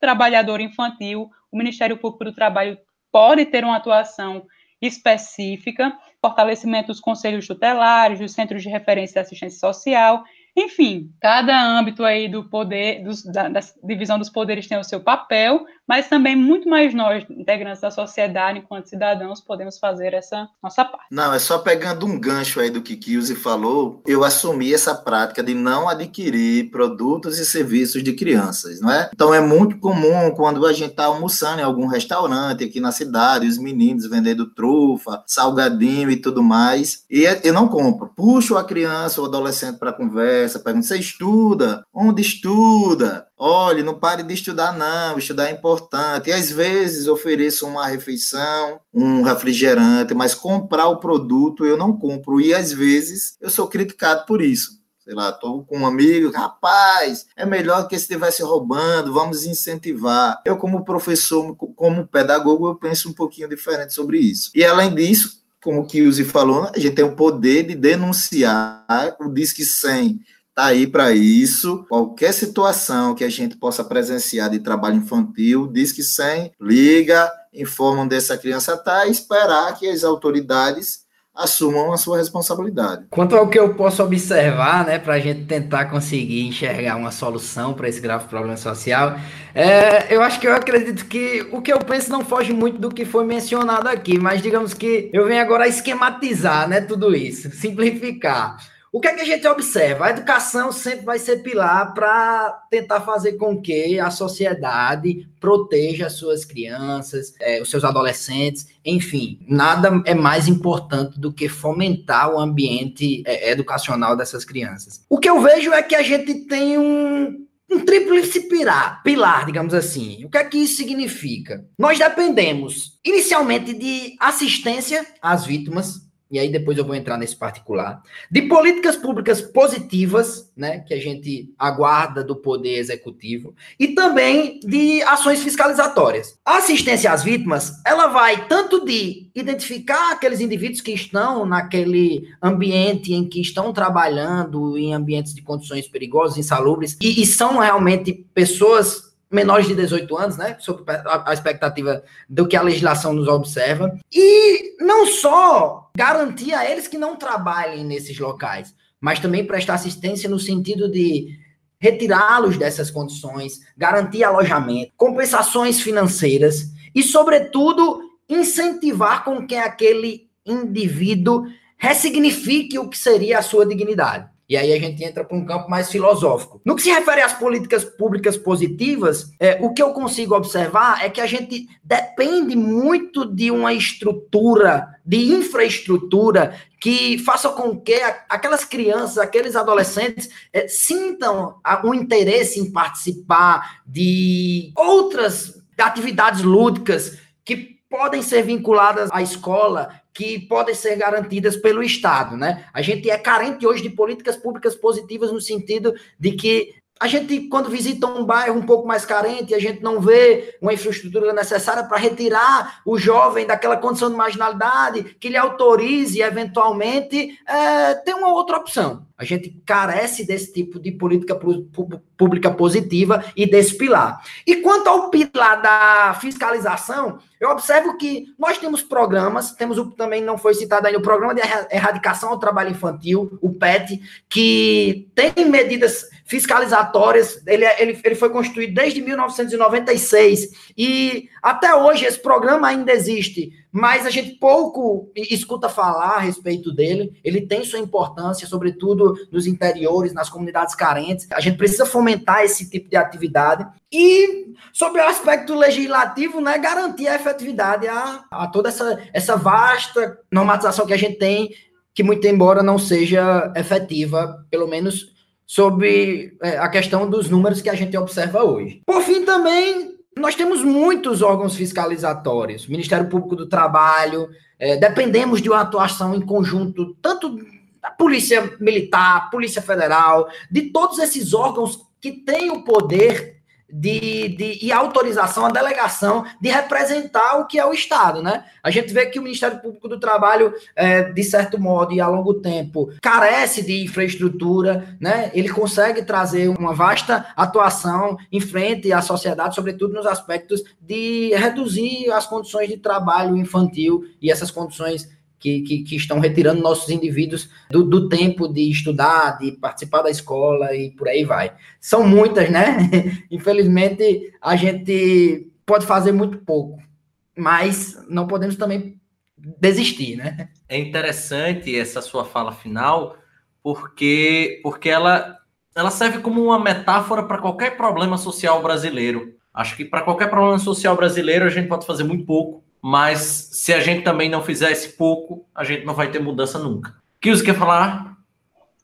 trabalhador infantil, o Ministério Público do Trabalho pode ter uma atuação específica, fortalecimento dos conselhos tutelares, dos centros de referência de assistência social, enfim, cada âmbito aí do poder, dos, da, da, divisão dos poderes tem o seu papel, mas também muito mais nós, integrantes da sociedade, enquanto cidadãos, podemos fazer essa nossa parte. Não, é só pegando um gancho aí do que Kiuse falou, eu assumi essa prática de não adquirir produtos e serviços de crianças, não é? Então é muito comum quando a gente está almoçando em algum restaurante aqui na cidade, os meninos vendendo trufa, salgadinho e tudo mais, e eu não compro. Puxo a criança ou adolescente para conversa, essa pergunta. Você estuda? Onde estuda? Olha, não pare de estudar, não. Estudar é importante. E às vezes ofereço uma refeição, um refrigerante, mas comprar o produto eu não compro. E às vezes eu sou criticado por isso. Sei lá, estou com um amigo, rapaz, é melhor que se estivesse roubando, vamos incentivar. Eu, como professor, como pedagogo, eu penso um pouquinho diferente sobre isso. E além disso, como o Kiuzi falou, a gente tem o poder de denunciar o Disque 100 está aí para isso. Qualquer situação que a gente possa presenciar de trabalho infantil, diz que sem, liga, informa onde essa criança está e esperar que as autoridades assumam a sua responsabilidade. Quanto ao que eu posso observar, né, para a gente tentar conseguir enxergar uma solução para esse grave problema social, é, eu acho que eu acredito que o que eu penso não foge muito do que foi mencionado aqui, mas digamos que eu venho agora esquematizar, né, tudo isso, simplificar. O que é que a gente observa? A educação sempre vai ser pilar para tentar fazer com que a sociedade proteja as suas crianças, é, os seus adolescentes, enfim, nada é mais importante do que fomentar o ambiente é, educacional dessas crianças. O que eu vejo é que a gente tem um, um tríplice pilar, pilar, digamos assim. O que é que isso significa? Nós dependemos inicialmente de assistência às vítimas, e aí depois eu vou entrar nesse particular, de políticas públicas positivas, né, que a gente aguarda do poder executivo, e também de ações fiscalizatórias. A assistência às vítimas, ela vai tanto de identificar aqueles indivíduos que estão naquele ambiente em que estão trabalhando em ambientes de condições perigosas, insalubres, e, e são realmente pessoas menores de 18 anos, né? Sob a expectativa do que a legislação nos observa. E não só garantir a eles que não trabalhem nesses locais, mas também prestar assistência no sentido de retirá-los dessas condições, garantir alojamento, compensações financeiras e, sobretudo, incentivar com que aquele indivíduo ressignifique o que seria a sua dignidade. E aí a gente entra para um campo mais filosófico. No que se refere às políticas públicas positivas, é, o que eu consigo observar é que a gente depende muito de uma estrutura, de infraestrutura que faça com que aquelas crianças, aqueles adolescentes é, sintam um interesse em participar de outras atividades lúdicas que podem ser vinculadas à escola, que podem ser garantidas pelo Estado, né? A gente é carente hoje de políticas públicas positivas no sentido de que a gente, quando visita um bairro um pouco mais carente, a gente não vê uma infraestrutura necessária para retirar o jovem daquela condição de marginalidade, que lhe autorize, eventualmente, é, ter uma outra opção. A gente carece desse tipo de política pública positiva e desse pilar. E quanto ao pilar da fiscalização, eu observo que nós temos programas, temos o também não foi citado ainda, o Programa de Erradicação ao Trabalho Infantil, o PET, que tem medidas fiscalizatórias, ele, é, ele, ele foi constituído desde 1996, e até hoje esse programa ainda existe mas a gente pouco escuta falar a respeito dele. Ele tem sua importância, sobretudo nos interiores, nas comunidades carentes. A gente precisa fomentar esse tipo de atividade. E sobre o aspecto legislativo, né, garantir a efetividade a, a toda essa, essa vasta normatização que a gente tem, que muito embora não seja efetiva, pelo menos sobre é, a questão dos números que a gente observa hoje. Por fim, também nós temos muitos órgãos fiscalizatórios, Ministério Público do Trabalho, é, dependemos de uma atuação em conjunto, tanto da Polícia Militar, Polícia Federal, de todos esses órgãos que têm o poder de, de, e autorização, a delegação de representar o que é o Estado, né? A gente vê que o Ministério Público do Trabalho, é, de certo modo e a longo tempo, carece de infraestrutura, né? Ele consegue trazer uma vasta atuação em frente à sociedade, sobretudo nos aspectos de reduzir as condições de trabalho infantil e essas condições que, que, que, estão retirando nossos indivíduos do, do, tempo de estudar, de participar da escola e por aí vai. São muitas, né? [LAUGHS] Infelizmente, a gente pode fazer muito pouco, mas não podemos também desistir, né? É interessante essa sua fala final, porque, porque ela, ela serve como uma metáfora para qualquer problema social brasileiro. Acho que para qualquer problema social brasileiro a gente pode fazer muito pouco mas se a gente também não fizer esse pouco, a gente não vai ter mudança nunca. você quer falar?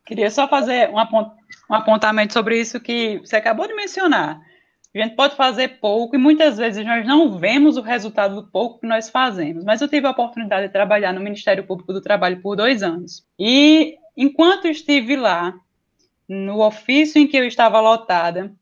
Queria só fazer um, apont um apontamento sobre isso que você acabou de mencionar. A gente pode fazer pouco e muitas vezes nós não vemos o resultado do pouco que nós fazemos. Mas eu tive a oportunidade de trabalhar no Ministério Público do Trabalho por dois anos. E enquanto estive lá, no ofício em que eu estava lotada,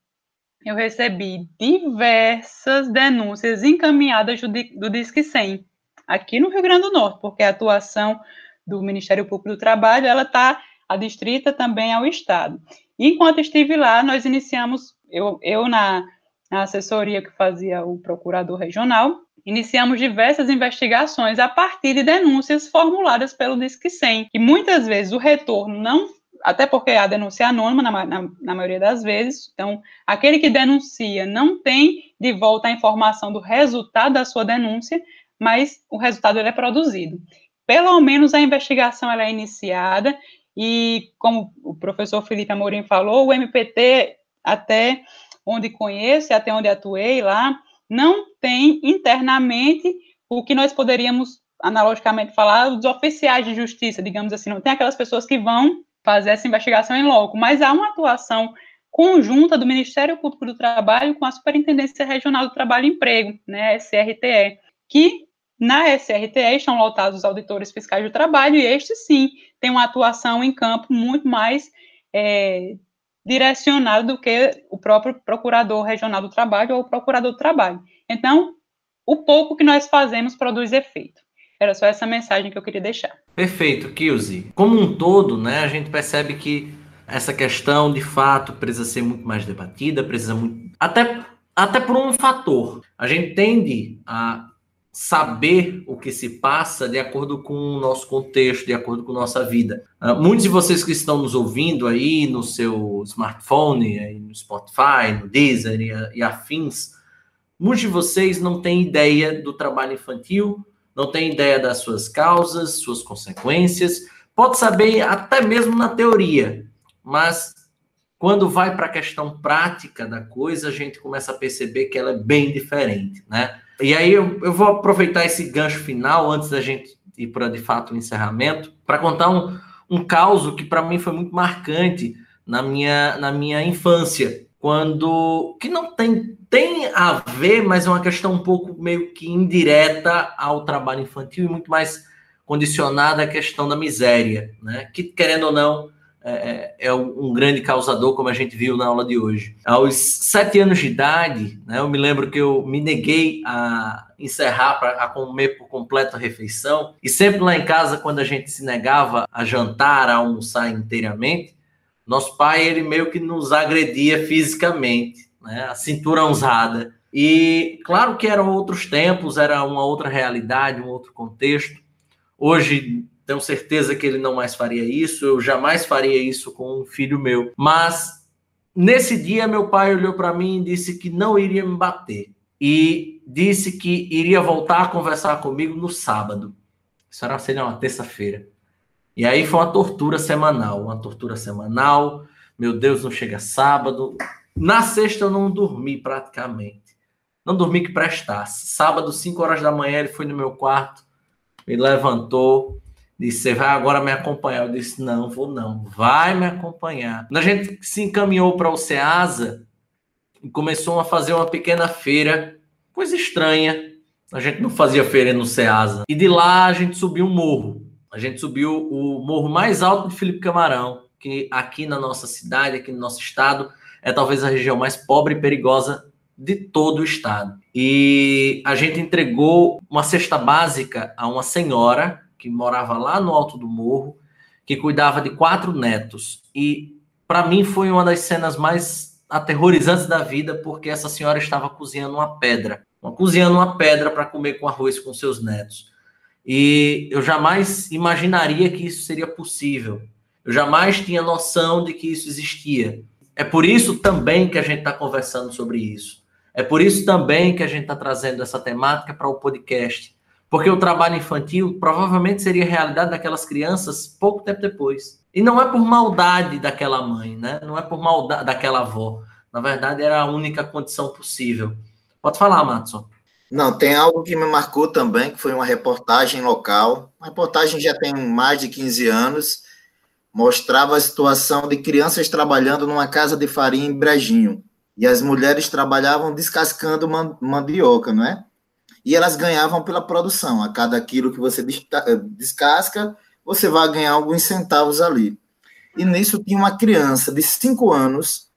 eu recebi diversas denúncias encaminhadas do, Disque 100, aqui no Rio Grande do Norte, porque a atuação do Ministério Público do Trabalho, ela está adstrita também ao Estado. enquanto estive lá, nós iniciamos, eu, eu na, na assessoria que fazia o procurador regional, iniciamos diversas investigações a partir de denúncias formuladas pelo Disque 100, e muitas vezes o retorno não até porque a denúncia é anônima na, na, na, maioria das vezes, então aquele que denuncia não tem de volta a informação do resultado da sua denúncia, mas o resultado ele é produzido. Pelo menos a investigação ela é iniciada e, como o professor Felipe Amorim falou, o MPT, até onde conheço, até onde atuei lá, não tem internamente o que nós poderíamos analogicamente falar dos oficiais de justiça, digamos assim, não tem aquelas pessoas que vão fazer essa investigação em loco, mas há uma atuação conjunta do Ministério Público do Trabalho com a Superintendência Regional do Trabalho e Emprego, né, SRTE, que na SRTE estão lotados os auditores fiscais do trabalho e este sim tem uma atuação em campo muito mais é, direcionada do que o próprio Procurador Regional do Trabalho ou o Procurador do Trabalho. Então, o pouco que nós fazemos produz efeito. Era só essa mensagem que eu queria deixar. Perfeito, Kilze. Como um todo, né, a gente percebe que essa questão, de fato, precisa ser muito mais debatida, precisa muito... Até, até por um fator. A gente tende a saber o que se passa de acordo com o nosso contexto, de acordo com nossa vida. Uh, muitos de vocês que estão nos ouvindo aí no seu smartphone, aí no Spotify, no Deezer e, e afins, muitos de vocês não têm ideia do trabalho infantil, não tem ideia das suas causas, suas consequências, pode saber até mesmo na teoria, mas quando vai para a questão prática da coisa, a gente começa a perceber que ela é bem diferente, né? E aí eu, eu vou aproveitar esse gancho final, antes da gente ir para, de fato, o encerramento, para contar um, um caso que para mim foi muito marcante na minha, na minha infância, quando que não tem tem a ver, mas é uma questão um pouco meio que indireta ao trabalho infantil e muito mais condicionada à questão da miséria, né? Que querendo ou não é, é, é um grande causador, como a gente viu na aula de hoje. Aos sete anos de idade, né, eu me lembro que eu me neguei a encerrar para comer por completo a refeição, e sempre lá em casa, quando a gente se negava a jantar, a almoçar inteiramente, nosso pai ele meio que nos agredia fisicamente, né, a cintura usada. E claro que eram outros tempos, era uma outra realidade, um outro contexto. Hoje tenho certeza que ele não mais faria isso, eu jamais faria isso com um filho meu. Mas nesse dia, meu pai olhou para mim e disse que não iria me bater. E disse que iria voltar a conversar comigo no sábado. Isso era seria uma terça-feira. E aí foi uma tortura semanal, uma tortura semanal. Meu Deus, não chega sábado. Na sexta eu não dormi praticamente. Não dormi que prestasse. Sábado, 5 horas da manhã, ele foi no meu quarto, me levantou, Disse, você vai agora me acompanhar? Eu disse, não, vou não. Vai me acompanhar. A gente se encaminhou para o Ceasa e começou a fazer uma pequena feira, coisa estranha. A gente não fazia feira no Ceasa. E de lá a gente subiu um morro. A gente subiu o morro mais alto de Felipe Camarão, que aqui na nossa cidade, aqui no nosso estado, é talvez a região mais pobre e perigosa de todo o estado. E a gente entregou uma cesta básica a uma senhora que morava lá no alto do morro, que cuidava de quatro netos. E para mim foi uma das cenas mais aterrorizantes da vida, porque essa senhora estava cozinhando uma pedra, cozinhando uma pedra para comer com arroz com seus netos. E eu jamais imaginaria que isso seria possível. Eu jamais tinha noção de que isso existia. É por isso também que a gente está conversando sobre isso. É por isso também que a gente está trazendo essa temática para o podcast. Porque o trabalho infantil provavelmente seria realidade daquelas crianças pouco tempo depois. E não é por maldade daquela mãe, né? Não é por maldade daquela avó. Na verdade, era a única condição possível. Pode falar, Matson. Não, tem algo que me marcou também, que foi uma reportagem local. A reportagem já tem mais de 15 anos. Mostrava a situação de crianças trabalhando numa casa de farinha em Brejinho. E as mulheres trabalhavam descascando mandioca, não é? e elas ganhavam pela produção. A cada quilo que você eh, descasca, você vai ganhar alguns centavos ali. E nisso tinha uma criança de cinco anos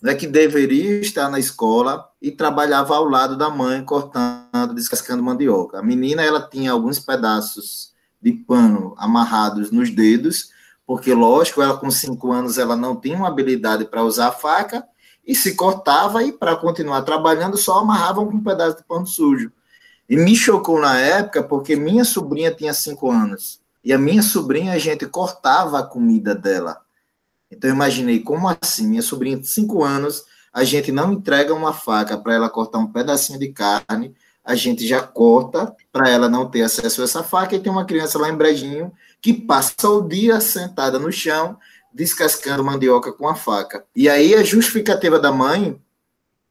né, que deveria estar na escola e trabalhava ao lado da mãe, cortando, descascando mandioca. A menina ela tinha alguns pedaços de pano amarrados nos dedos, porque, lógico, ela com cinco anos ela não tinha uma habilidade para usar a faca, e se cortava e, para continuar trabalhando, só amarravam com um pedaço de pano sujo. E me chocou na época porque minha sobrinha tinha cinco anos. E a minha sobrinha, a gente cortava a comida dela. Então eu imaginei, como assim? Minha sobrinha de cinco anos, a gente não entrega uma faca para ela cortar um pedacinho de carne, a gente já corta para ela não ter acesso a essa faca. E tem uma criança lá em Brejinho que passa o dia sentada no chão, descascando mandioca com a faca. E aí a justificativa da mãe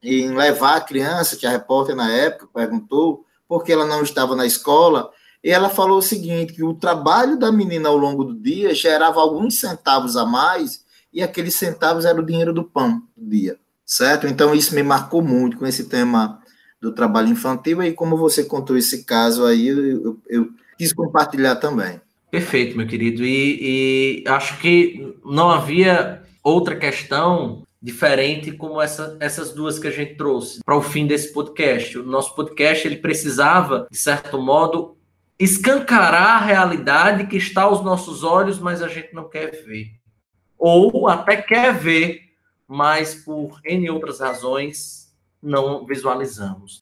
em levar a criança, que a repórter na época perguntou, porque ela não estava na escola, e ela falou o seguinte, que o trabalho da menina ao longo do dia gerava alguns centavos a mais, e aqueles centavos era o dinheiro do pão do dia, certo? Então isso me marcou muito com esse tema do trabalho infantil, e como você contou esse caso aí, eu, eu, quis compartilhar também. Perfeito, meu querido, e, e acho que não havia outra questão diferente como essa, essas duas que a gente trouxe para o fim desse podcast. O nosso podcast ele precisava, de certo modo, escancarar a realidade que está aos nossos olhos, mas a gente não quer ver. Ou até quer ver, mas por N outras razões não visualizamos.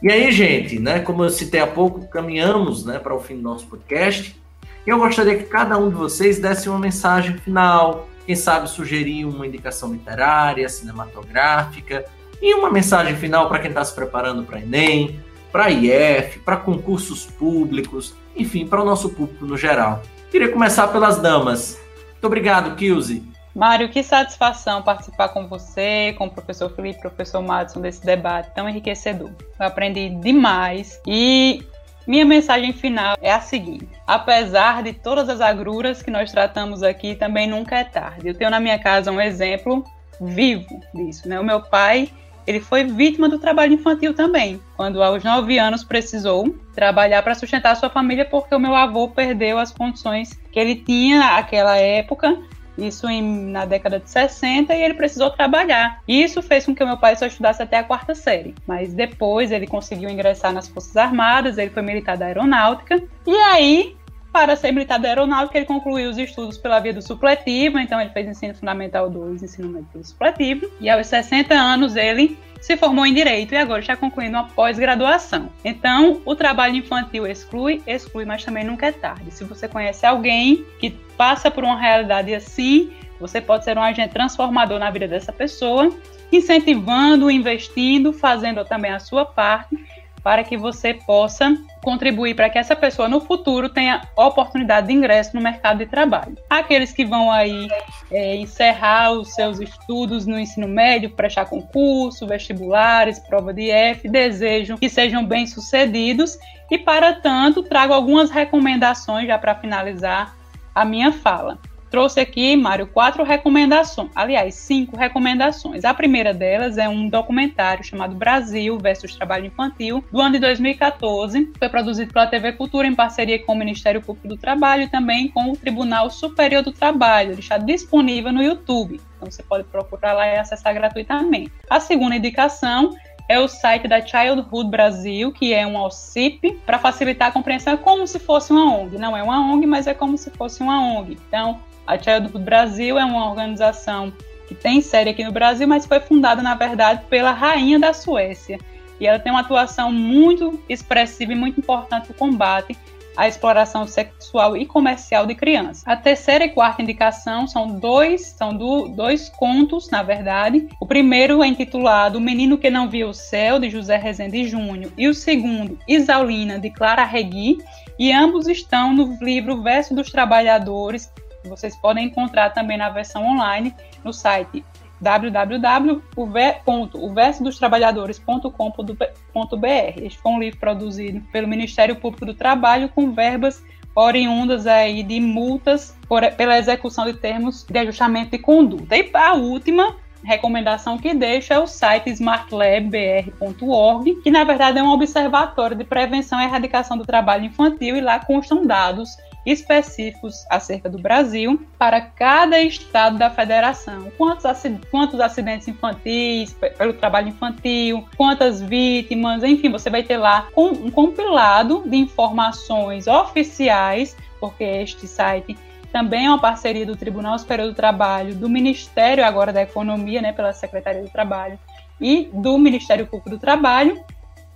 E aí, gente, né, como eu citei há pouco, caminhamos né, para o fim do nosso podcast. Eu gostaria que cada um de vocês desse uma mensagem final, quem sabe sugerir uma indicação literária, cinematográfica, e uma mensagem final para quem está se preparando para Enem, para IF, para concursos públicos, enfim, para o nosso público no geral. Queria começar pelas damas. Muito obrigado, Kilze. Mário, que satisfação participar com você, com o professor Felipe, professor Madison, desse debate tão enriquecedor. Eu aprendi demais e minha mensagem final é a seguinte: apesar de todas as agruras que nós tratamos aqui, também nunca é tarde. Eu tenho na minha casa um exemplo vivo disso, né? O meu pai ele foi vítima do trabalho infantil também, quando aos nove anos precisou trabalhar para sustentar sua família porque o meu avô perdeu as condições que ele tinha naquela época isso em, na década de 60, e ele precisou trabalhar. Isso fez com que o meu pai só estudasse até a quarta série. Mas depois ele conseguiu ingressar nas Forças Armadas, ele foi militar da aeronáutica, e aí para ser militar da aeronáutica, ele concluiu os estudos pela via do supletivo, então ele fez ensino fundamental 2, ensino médio pelo supletivo, e aos 60 anos ele se formou em Direito e agora está concluindo uma pós-graduação. Então, o trabalho infantil exclui, exclui, mas também nunca é tarde. Se você conhece alguém que passa por uma realidade assim, você pode ser um agente transformador na vida dessa pessoa, incentivando, investindo, fazendo também a sua parte para que você possa contribuir para que essa pessoa no futuro tenha oportunidade de ingresso no mercado de trabalho. Aqueles que vão aí é, encerrar os seus estudos no ensino médio, prestar concurso, vestibulares, prova de F, desejo que sejam bem sucedidos e para tanto trago algumas recomendações já para finalizar a minha fala. Trouxe aqui, Mário, quatro recomendações, aliás, cinco recomendações. A primeira delas é um documentário chamado Brasil versus Trabalho Infantil, do ano de 2014. Foi produzido pela TV Cultura em parceria com o Ministério Público do Trabalho e também com o Tribunal Superior do Trabalho. Ele está disponível no YouTube, então você pode procurar lá e acessar gratuitamente. A segunda indicação é o site da Childhood Brasil, que é um OCIP, para facilitar a compreensão, é como se fosse uma ONG. Não é uma ONG, mas é como se fosse uma ONG. Então, a Childhood Brasil é uma organização que tem sede aqui no Brasil, mas foi fundada, na verdade, pela rainha da Suécia. E ela tem uma atuação muito expressiva e muito importante no combate à exploração sexual e comercial de crianças. A terceira e quarta indicação são dois, são do, dois contos, na verdade. O primeiro é intitulado O Menino que Não Viu o Céu, de José Rezende Júnior, e o segundo, Isaulina, de Clara Regui, e ambos estão no livro Verso dos Trabalhadores, vocês podem encontrar também na versão online no site www.uversodostrabalhadores.com.br. Este foi um livro produzido pelo Ministério Público do Trabalho com verbas oriundas aí de multas por, pela execução de termos de ajustamento de conduta. E a última recomendação que deixo é o site smartlabbr.org, que na verdade é um observatório de prevenção e erradicação do trabalho infantil e lá constam dados específicos acerca do Brasil para cada estado da federação. Quantos, quantos acidentes infantis pelo trabalho infantil, quantas vítimas, enfim, você vai ter lá um compilado de informações oficiais, porque este site também é uma parceria do Tribunal Superior do Trabalho, do Ministério agora da Economia, né, pela Secretaria do Trabalho, e do Ministério Público do Trabalho,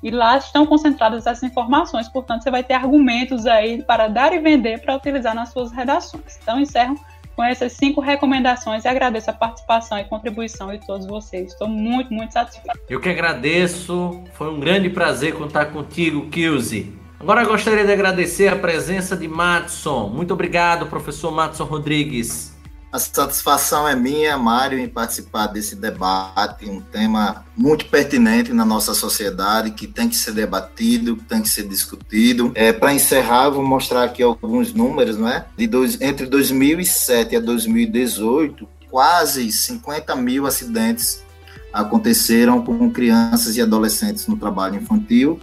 e lá estão concentradas essas informações, portanto, você vai ter argumentos aí para dar e vender para utilizar nas suas redações. Então, encerro com essas cinco recomendações e agradeço a participação e contribuição de todos vocês. Estou muito, muito satisfeito. Eu que agradeço, foi um grande prazer contar contigo, Kilze. Agora gostaria de agradecer a presença de Matson. Muito obrigado, professor Matson Rodrigues. A satisfação é minha, Mário, em participar desse debate, um tema muito pertinente na nossa sociedade, que tem que ser debatido, que tem que ser discutido. É, Para encerrar, vou mostrar aqui alguns números, não é? De dois, entre 2007 a 2018, quase 50 mil acidentes aconteceram com crianças e adolescentes no trabalho infantil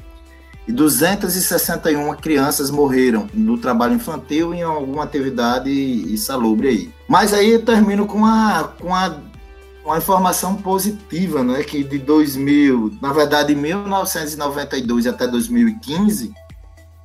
e 261 crianças morreram no trabalho infantil em alguma atividade insalubre aí. Mas aí eu termino com uma, com uma, uma informação positiva, né? que de 2000, na verdade, de 1992 até 2015,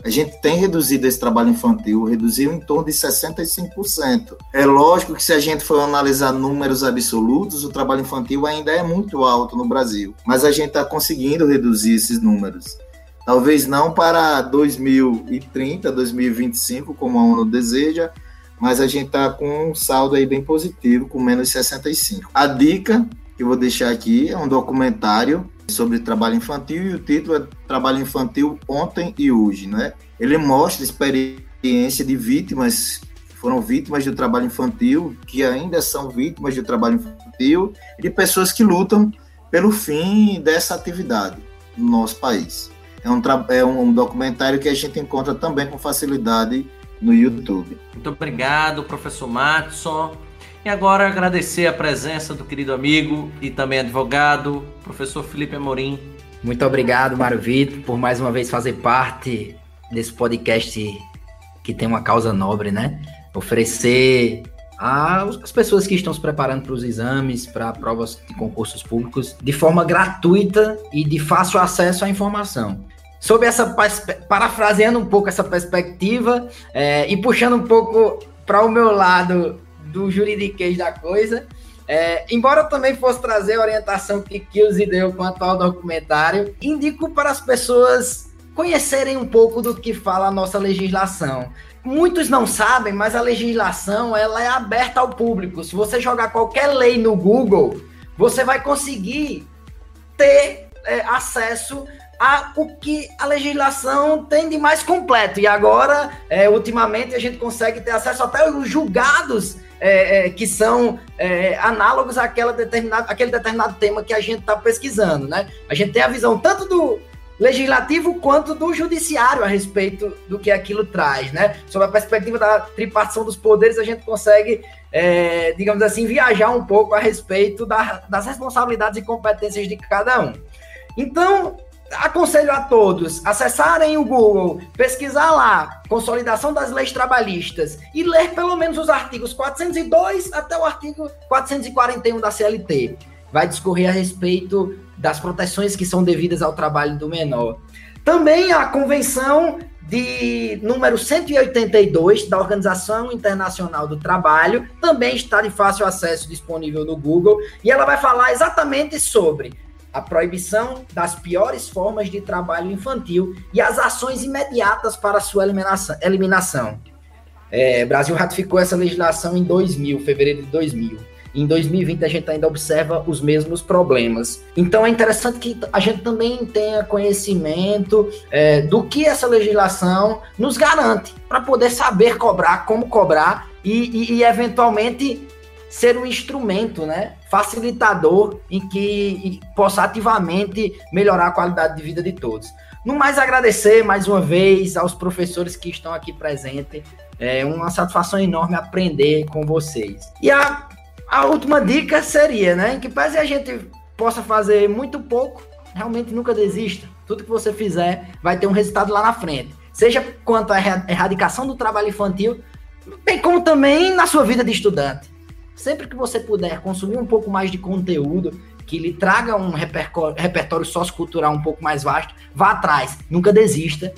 a gente tem reduzido esse trabalho infantil, reduziu em torno de 65%. É lógico que se a gente for analisar números absolutos, o trabalho infantil ainda é muito alto no Brasil, mas a gente está conseguindo reduzir esses números. Talvez não para 2030, 2025, como a ONU deseja, mas a gente está com um saldo aí bem positivo, com menos 65. A dica que eu vou deixar aqui é um documentário sobre trabalho infantil e o título é Trabalho Infantil Ontem e Hoje, né? Ele mostra a experiência de vítimas foram vítimas do trabalho infantil, que ainda são vítimas do trabalho infantil, e de pessoas que lutam pelo fim dessa atividade no nosso país. É um, é um documentário que a gente encontra também com facilidade no YouTube. Muito obrigado, professor Matson. E agora agradecer a presença do querido amigo e também advogado, professor Felipe Amorim. Muito obrigado, Mário Vitor, por mais uma vez fazer parte desse podcast que tem uma causa nobre, né? Oferecer às pessoas que estão se preparando para os exames, para provas de concursos públicos, de forma gratuita e de fácil acesso à informação. Sob essa, parafraseando um pouco essa perspectiva é, e puxando um pouco para o meu lado do juridiquês da coisa. É, embora eu também fosse trazer a orientação que Kills deu quanto ao documentário, indico para as pessoas conhecerem um pouco do que fala a nossa legislação. Muitos não sabem, mas a legislação ela é aberta ao público. Se você jogar qualquer lei no Google, você vai conseguir ter é, acesso a o que a legislação tem de mais completo. E agora, é, ultimamente, a gente consegue ter acesso até aos julgados é, é, que são é, análogos àquela determinada, àquele determinado tema que a gente está pesquisando, né? A gente tem a visão tanto do legislativo quanto do judiciário a respeito do que aquilo traz, né? Sob a perspectiva da tripartição dos poderes, a gente consegue, é, digamos assim, viajar um pouco a respeito da, das responsabilidades e competências de cada um. Então, aconselho a todos acessarem o Google, pesquisar lá consolidação das leis trabalhistas e ler pelo menos os artigos 402 até o artigo 441 da CLT. Vai discorrer a respeito das proteções que são devidas ao trabalho do menor. Também a convenção de número 182 da Organização Internacional do Trabalho também está de fácil acesso disponível no Google e ela vai falar exatamente sobre a proibição das piores formas de trabalho infantil e as ações imediatas para sua eliminação. É, o Brasil ratificou essa legislação em 2000, fevereiro de 2000. Em 2020 a gente ainda observa os mesmos problemas. Então é interessante que a gente também tenha conhecimento é, do que essa legislação nos garante para poder saber cobrar, como cobrar e, e, e eventualmente ser um instrumento, né, facilitador em que possa ativamente melhorar a qualidade de vida de todos. No mais, agradecer mais uma vez aos professores que estão aqui presentes. É uma satisfação enorme aprender com vocês. E a, a última dica seria, né, que pese a gente possa fazer muito pouco, realmente nunca desista. Tudo que você fizer vai ter um resultado lá na frente. Seja quanto à erradicação do trabalho infantil, bem como também na sua vida de estudante. Sempre que você puder consumir um pouco mais de conteúdo que lhe traga um repertório sociocultural um pouco mais vasto, vá atrás, nunca desista,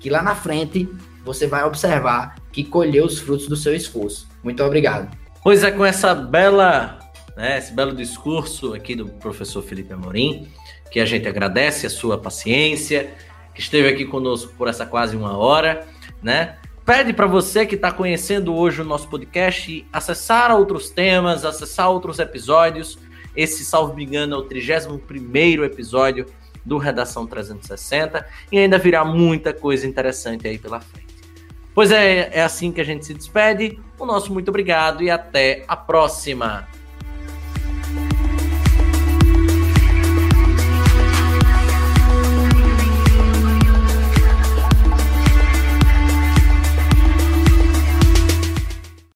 que lá na frente você vai observar que colheu os frutos do seu esforço. Muito obrigado. Pois é, com essa bela, né, esse belo discurso aqui do professor Felipe Amorim, que a gente agradece a sua paciência, que esteve aqui conosco por essa quase uma hora, né? Pede para você que está conhecendo hoje o nosso podcast acessar outros temas, acessar outros episódios. Esse, salvo me engano, é o 31 episódio do Redação 360 e ainda virá muita coisa interessante aí pela frente. Pois é, é assim que a gente se despede. O nosso muito obrigado e até a próxima.